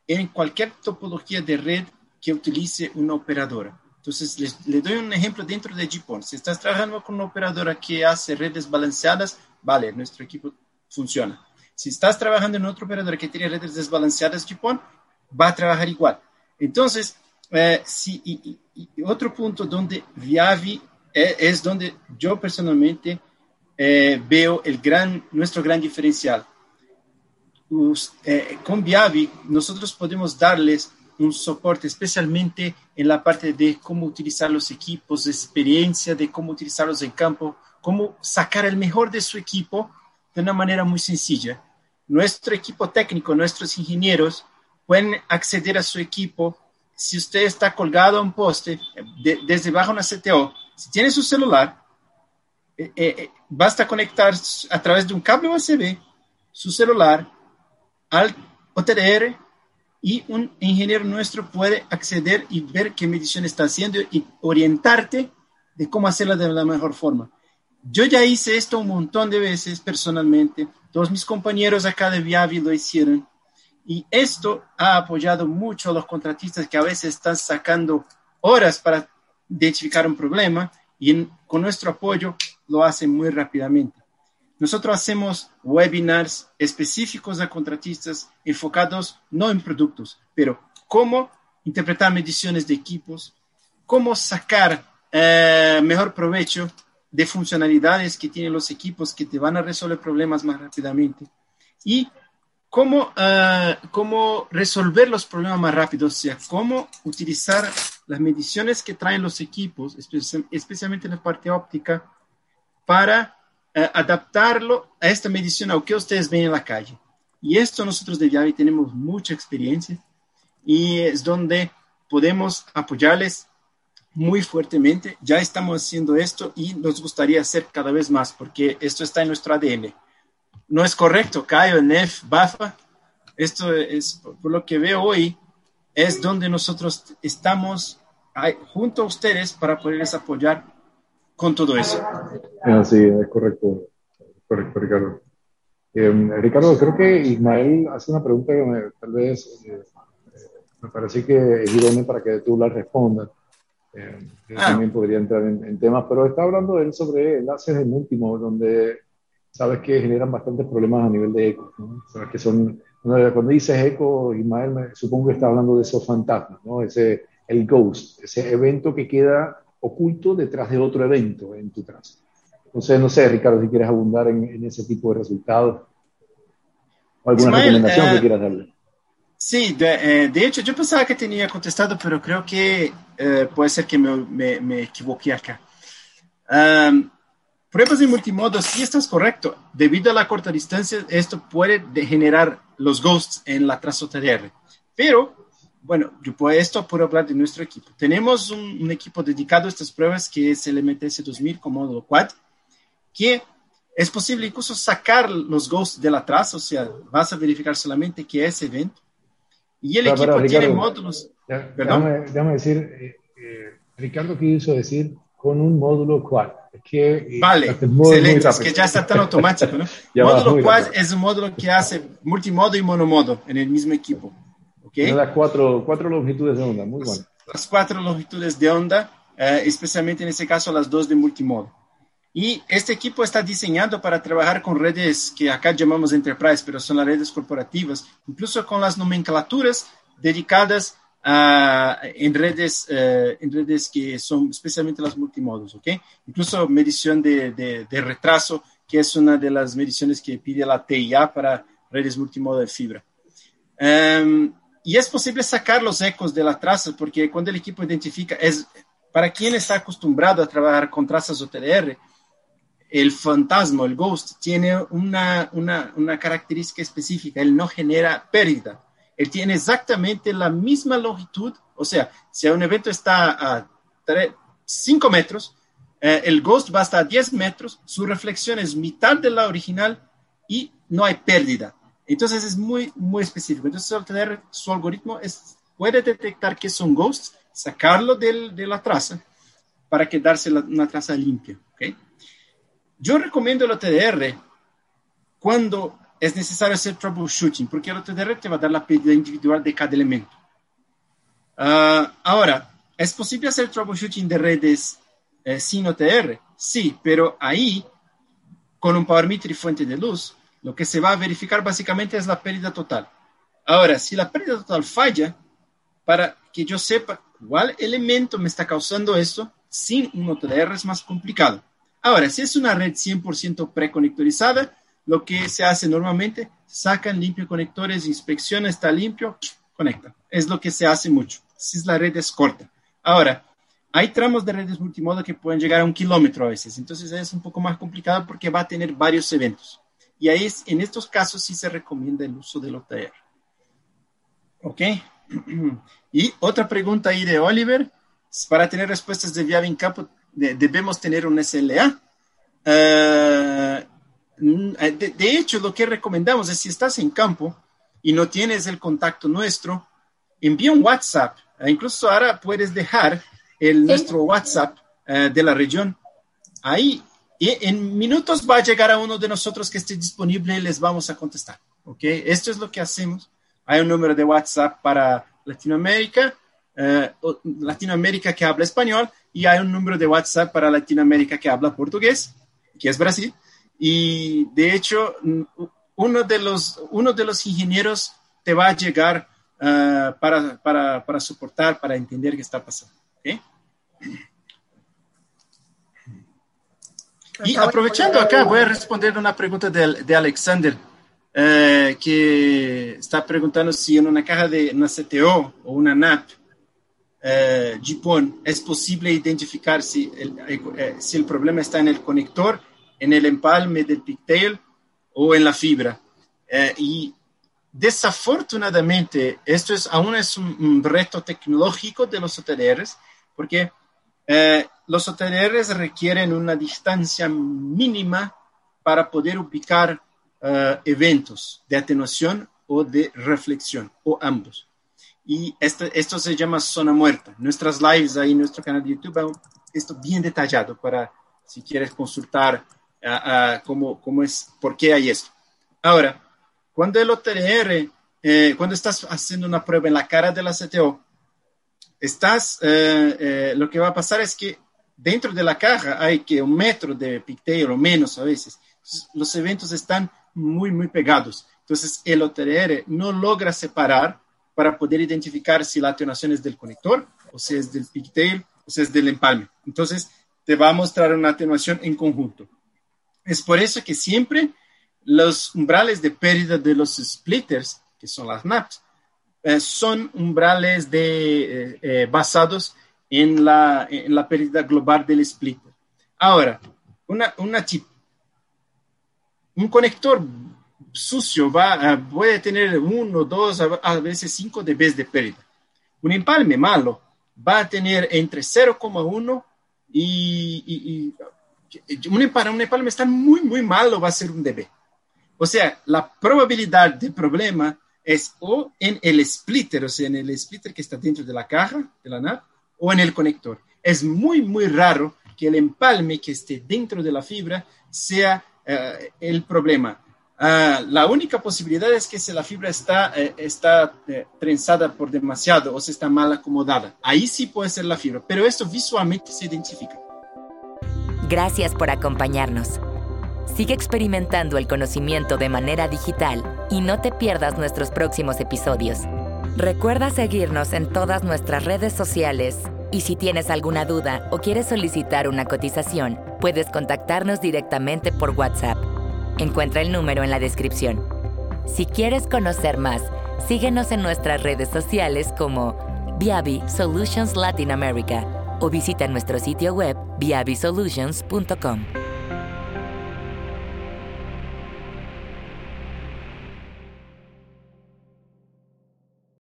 en cualquier topología de red que utilice una operadora. Entonces, les, les doy un ejemplo dentro de GPON. Si estás trabajando con una operadora que hace redes balanceadas, vale, nuestro equipo funciona. Si estás trabajando en otra operadora que tiene redes desbalanceadas, GPON, va a trabajar igual. Entonces, eh, sí, y, y, y, otro punto donde Viavi es, es donde yo personalmente eh, veo el gran, nuestro gran diferencial. Eh, con Viavi nosotros podemos darles un soporte especialmente en la parte de cómo utilizar los equipos, de experiencia de cómo utilizarlos en campo, cómo sacar el mejor de su equipo de una manera muy sencilla. Nuestro equipo técnico, nuestros ingenieros pueden acceder a su equipo si usted está colgado a un poste de, desde bajo una CTO, si tiene su celular, eh, eh, eh basta conectar a través de un cable USB su celular al OTDR y un ingeniero nuestro puede acceder y ver qué medición está haciendo y orientarte de cómo hacerla de la mejor forma. Yo ya hice esto un montón de veces personalmente. Todos mis compañeros acá de Viavi lo hicieron. Y esto ha apoyado mucho a los contratistas que a veces están sacando horas para identificar un problema y con nuestro apoyo lo hacen muy rápidamente. Nosotros hacemos webinars específicos a contratistas enfocados no en productos, pero cómo interpretar mediciones de equipos, cómo sacar eh, mejor provecho de funcionalidades que tienen los equipos que te van a resolver problemas más rápidamente y cómo, uh, cómo resolver los problemas más rápido, o sea, cómo utilizar las mediciones que traen los equipos, especialmente en la parte óptica, para uh, adaptarlo a esta medición, a lo que ustedes ven en la calle. Y esto nosotros de Viavi tenemos mucha experiencia y es donde podemos apoyarles muy fuertemente. Ya estamos haciendo esto y nos gustaría hacer cada vez más porque esto está en nuestro ADN no es correcto, Cayo, Nef, Bafa. Esto es, por lo que veo hoy, es donde nosotros estamos junto a ustedes para poderles apoyar con todo eso. Sí, es correcto, correcto, Ricardo. Eh, Ricardo, creo que Ismael hace una pregunta que me, tal vez eh, me parece que es idónea para que tú la respondas. Eh, ah. También podría entrar en, en, temas, pero está hablando él sobre enlaces en último, donde sabes que generan bastantes problemas a nivel de eco. ¿no? Sabes que son, cuando dices eco, Ismael, me, supongo que está hablando de esos fantasmas, ¿no? Ese, el ghost, ese evento que queda oculto detrás de otro evento en tu trazo. Entonces, no sé, Ricardo, si quieres abundar en, en ese tipo de resultados o alguna Ismael, recomendación eh, que quieras darle. Sí, de, eh, de, hecho, yo pensaba que tenía contestado, pero creo que eh, puede ser que me, me, me equivoqué acá. Um, Pruebas en multimodo, sí estás correcto. Debido a la corta distancia, esto puede generar los ghosts en la TDR. Pero, bueno, yo por esto puedo hablar de nuestro equipo. Tenemos un, un equipo dedicado a estas pruebas que es el MTS 2000 con módulo Quad, que es posible incluso sacar los ghosts de la traza, o sea, vas a verificar solamente que es evento. Y el pero, equipo pero, Ricardo, tiene módulos. Ya, déjame, déjame, decir, eh, eh, Ricardo quiso decir con un módulo quad. Que, vale, excelente, es que ya está tan automático, ¿no? módulo quad es un módulo que hace multimodo y monomodo en el mismo equipo. ¿Okay? da cuatro, cuatro longitudes de onda, muy bueno. Las cuatro longitudes de onda, eh, especialmente en este caso las dos de multimodo. Y este equipo está diseñado para trabajar con redes que acá llamamos enterprise, pero son las redes corporativas, incluso con las nomenclaturas dedicadas a, en, redes, eh, en redes que son especialmente las multimodos, ¿ok? Incluso medición de, de, retraso, que es una de las mediciones que pide la TIA para redes multimodo de fibra. Um, y es posible sacar los ecos de la traza, porque cuando el equipo identifica, es para quien está acostumbrado a trabajar con trazas OTDR, el fantasma, el ghost, tiene una, una, una, característica específica, él no genera pérdida, él tiene exactamente la misma longitud, o sea, si un evento está a 5 metros, eh, el ghost va hasta a 10 metros, su reflexión es mitad de la original y no hay pérdida. Entonces es muy, muy específico. Entonces, tener su algoritmo es, puede detectar que son ghosts, sacarlo de la traza para quedarse una traza limpia. ¿okay? Yo recomiendo el OTDR cuando es necesario hacer troubleshooting, porque el OTDR te va a dar la pérdida individual de cada elemento. Uh, ahora, ¿es posible hacer troubleshooting de redes eh, sin OTDR? Sí, pero ahí, con un power meter y fuente de luz, lo que se va a verificar básicamente es la pérdida total. Ahora, si la pérdida total falla, para que yo sepa cuál elemento me está causando esto, sin un OTDR es más complicado. Ahora, si es una red 100% preconectorizada, lo que se hace normalmente, sacan limpio conectores, inspecciona, está limpio, conecta. Es lo que se hace mucho, si la red es corta. Ahora, hay tramos de redes multimodo que pueden llegar a un kilómetro a veces, entonces es un poco más complicado porque va a tener varios eventos. Y ahí, en estos casos, sí se recomienda el uso del OTR. ¿Ok? Y otra pregunta ahí de Oliver. Para tener respuestas de vía en campo, debemos tener un SLA. Eh, de, hecho, lo que recomendamos es si estás en campo y no tienes el contacto nuestro, envía un WhatsApp. Eh, incluso ahora puedes dejar el, nuestro WhatsApp eh, de la región ahí y en minutos va a llegar a uno de nosotros que esté disponible y les vamos a contestar. ¿ok? Esto es lo que hacemos. Hay un número de WhatsApp para Latinoamérica, Latinoamérica que habla español y hay un número de WhatsApp para Latinoamérica que habla portugués, que es Brasil. Y de hecho, uno de los, uno de los ingenieros te va a llegar uh, para, para, para, soportar, para entender qué está pasando. Y aprovechando acá, voy a responder una pregunta de, de Alexander, uh, que está preguntando si en una caja de una CTO o una NAP eh, es posible identificar si el, eh, si el problema está en el conector, en el empalme del pigtail o en la fibra. Eh, y desafortunadamente, esto es, aún es un, reto tecnológico de los OTDRs, porque eh, los OTDRs requieren una distancia mínima para poder ubicar eventos de atenuación o de reflexión, o ambos y este, esto se llama zona muerta. Nuestras lives ahí en nuestro canal de YouTube, esto bien detallado para si quieres consultar uh, cómo, cómo, es, por qué hay esto. Ahora, cuando el OTR, eh, cuando estás haciendo una prueba en la cara de la CTO, estás, eh, eh, lo que va a pasar es que dentro de la caja hay que un metro de pigtail o menos a veces. los eventos están muy, muy pegados. Entonces, el OTR no logra separar para poder identificar si la atenuación es del conector, o si es del pigtail, o si es del empalme. Entonces, te va a mostrar una atenuación en conjunto. Es por eso que siempre los umbrales de pérdida de los splitters, que son las NAPs, eh, son umbrales de, eh, eh, basados en la, en la pérdida global del splitter. Ahora, una, una chip, un conector sucio va, puede tener uno, dos, a veces cinco dB de pérdida. Un empalme malo va a tener entre 0,1 y, un, empalme, un empalme está muy, muy malo, va a ser un dB. O sea, la probabilidad de problema es o en el splitter, o sea, en el splitter que está dentro de la caja de la NAP, o en el conector. Es muy, muy raro que el empalme que esté dentro de la fibra sea eh, el problema. Ah, la única posibilidad es que si la fibra está, eh, está eh, trenzada por demasiado o se está mal acomodada. Ahí sí puede ser la fibra, pero esto visualmente se identifica. Gracias por acompañarnos. Sigue experimentando el conocimiento de manera digital y no te pierdas nuestros próximos episodios. Recuerda seguirnos en todas nuestras redes sociales y si tienes alguna duda o quieres solicitar una cotización, puedes contactarnos directamente por WhatsApp. Encuentra el número en la descripción. Si quieres conocer más, síguenos en nuestras redes sociales como Viavi Solutions Latin America o visita nuestro sitio web viavisolutions.com.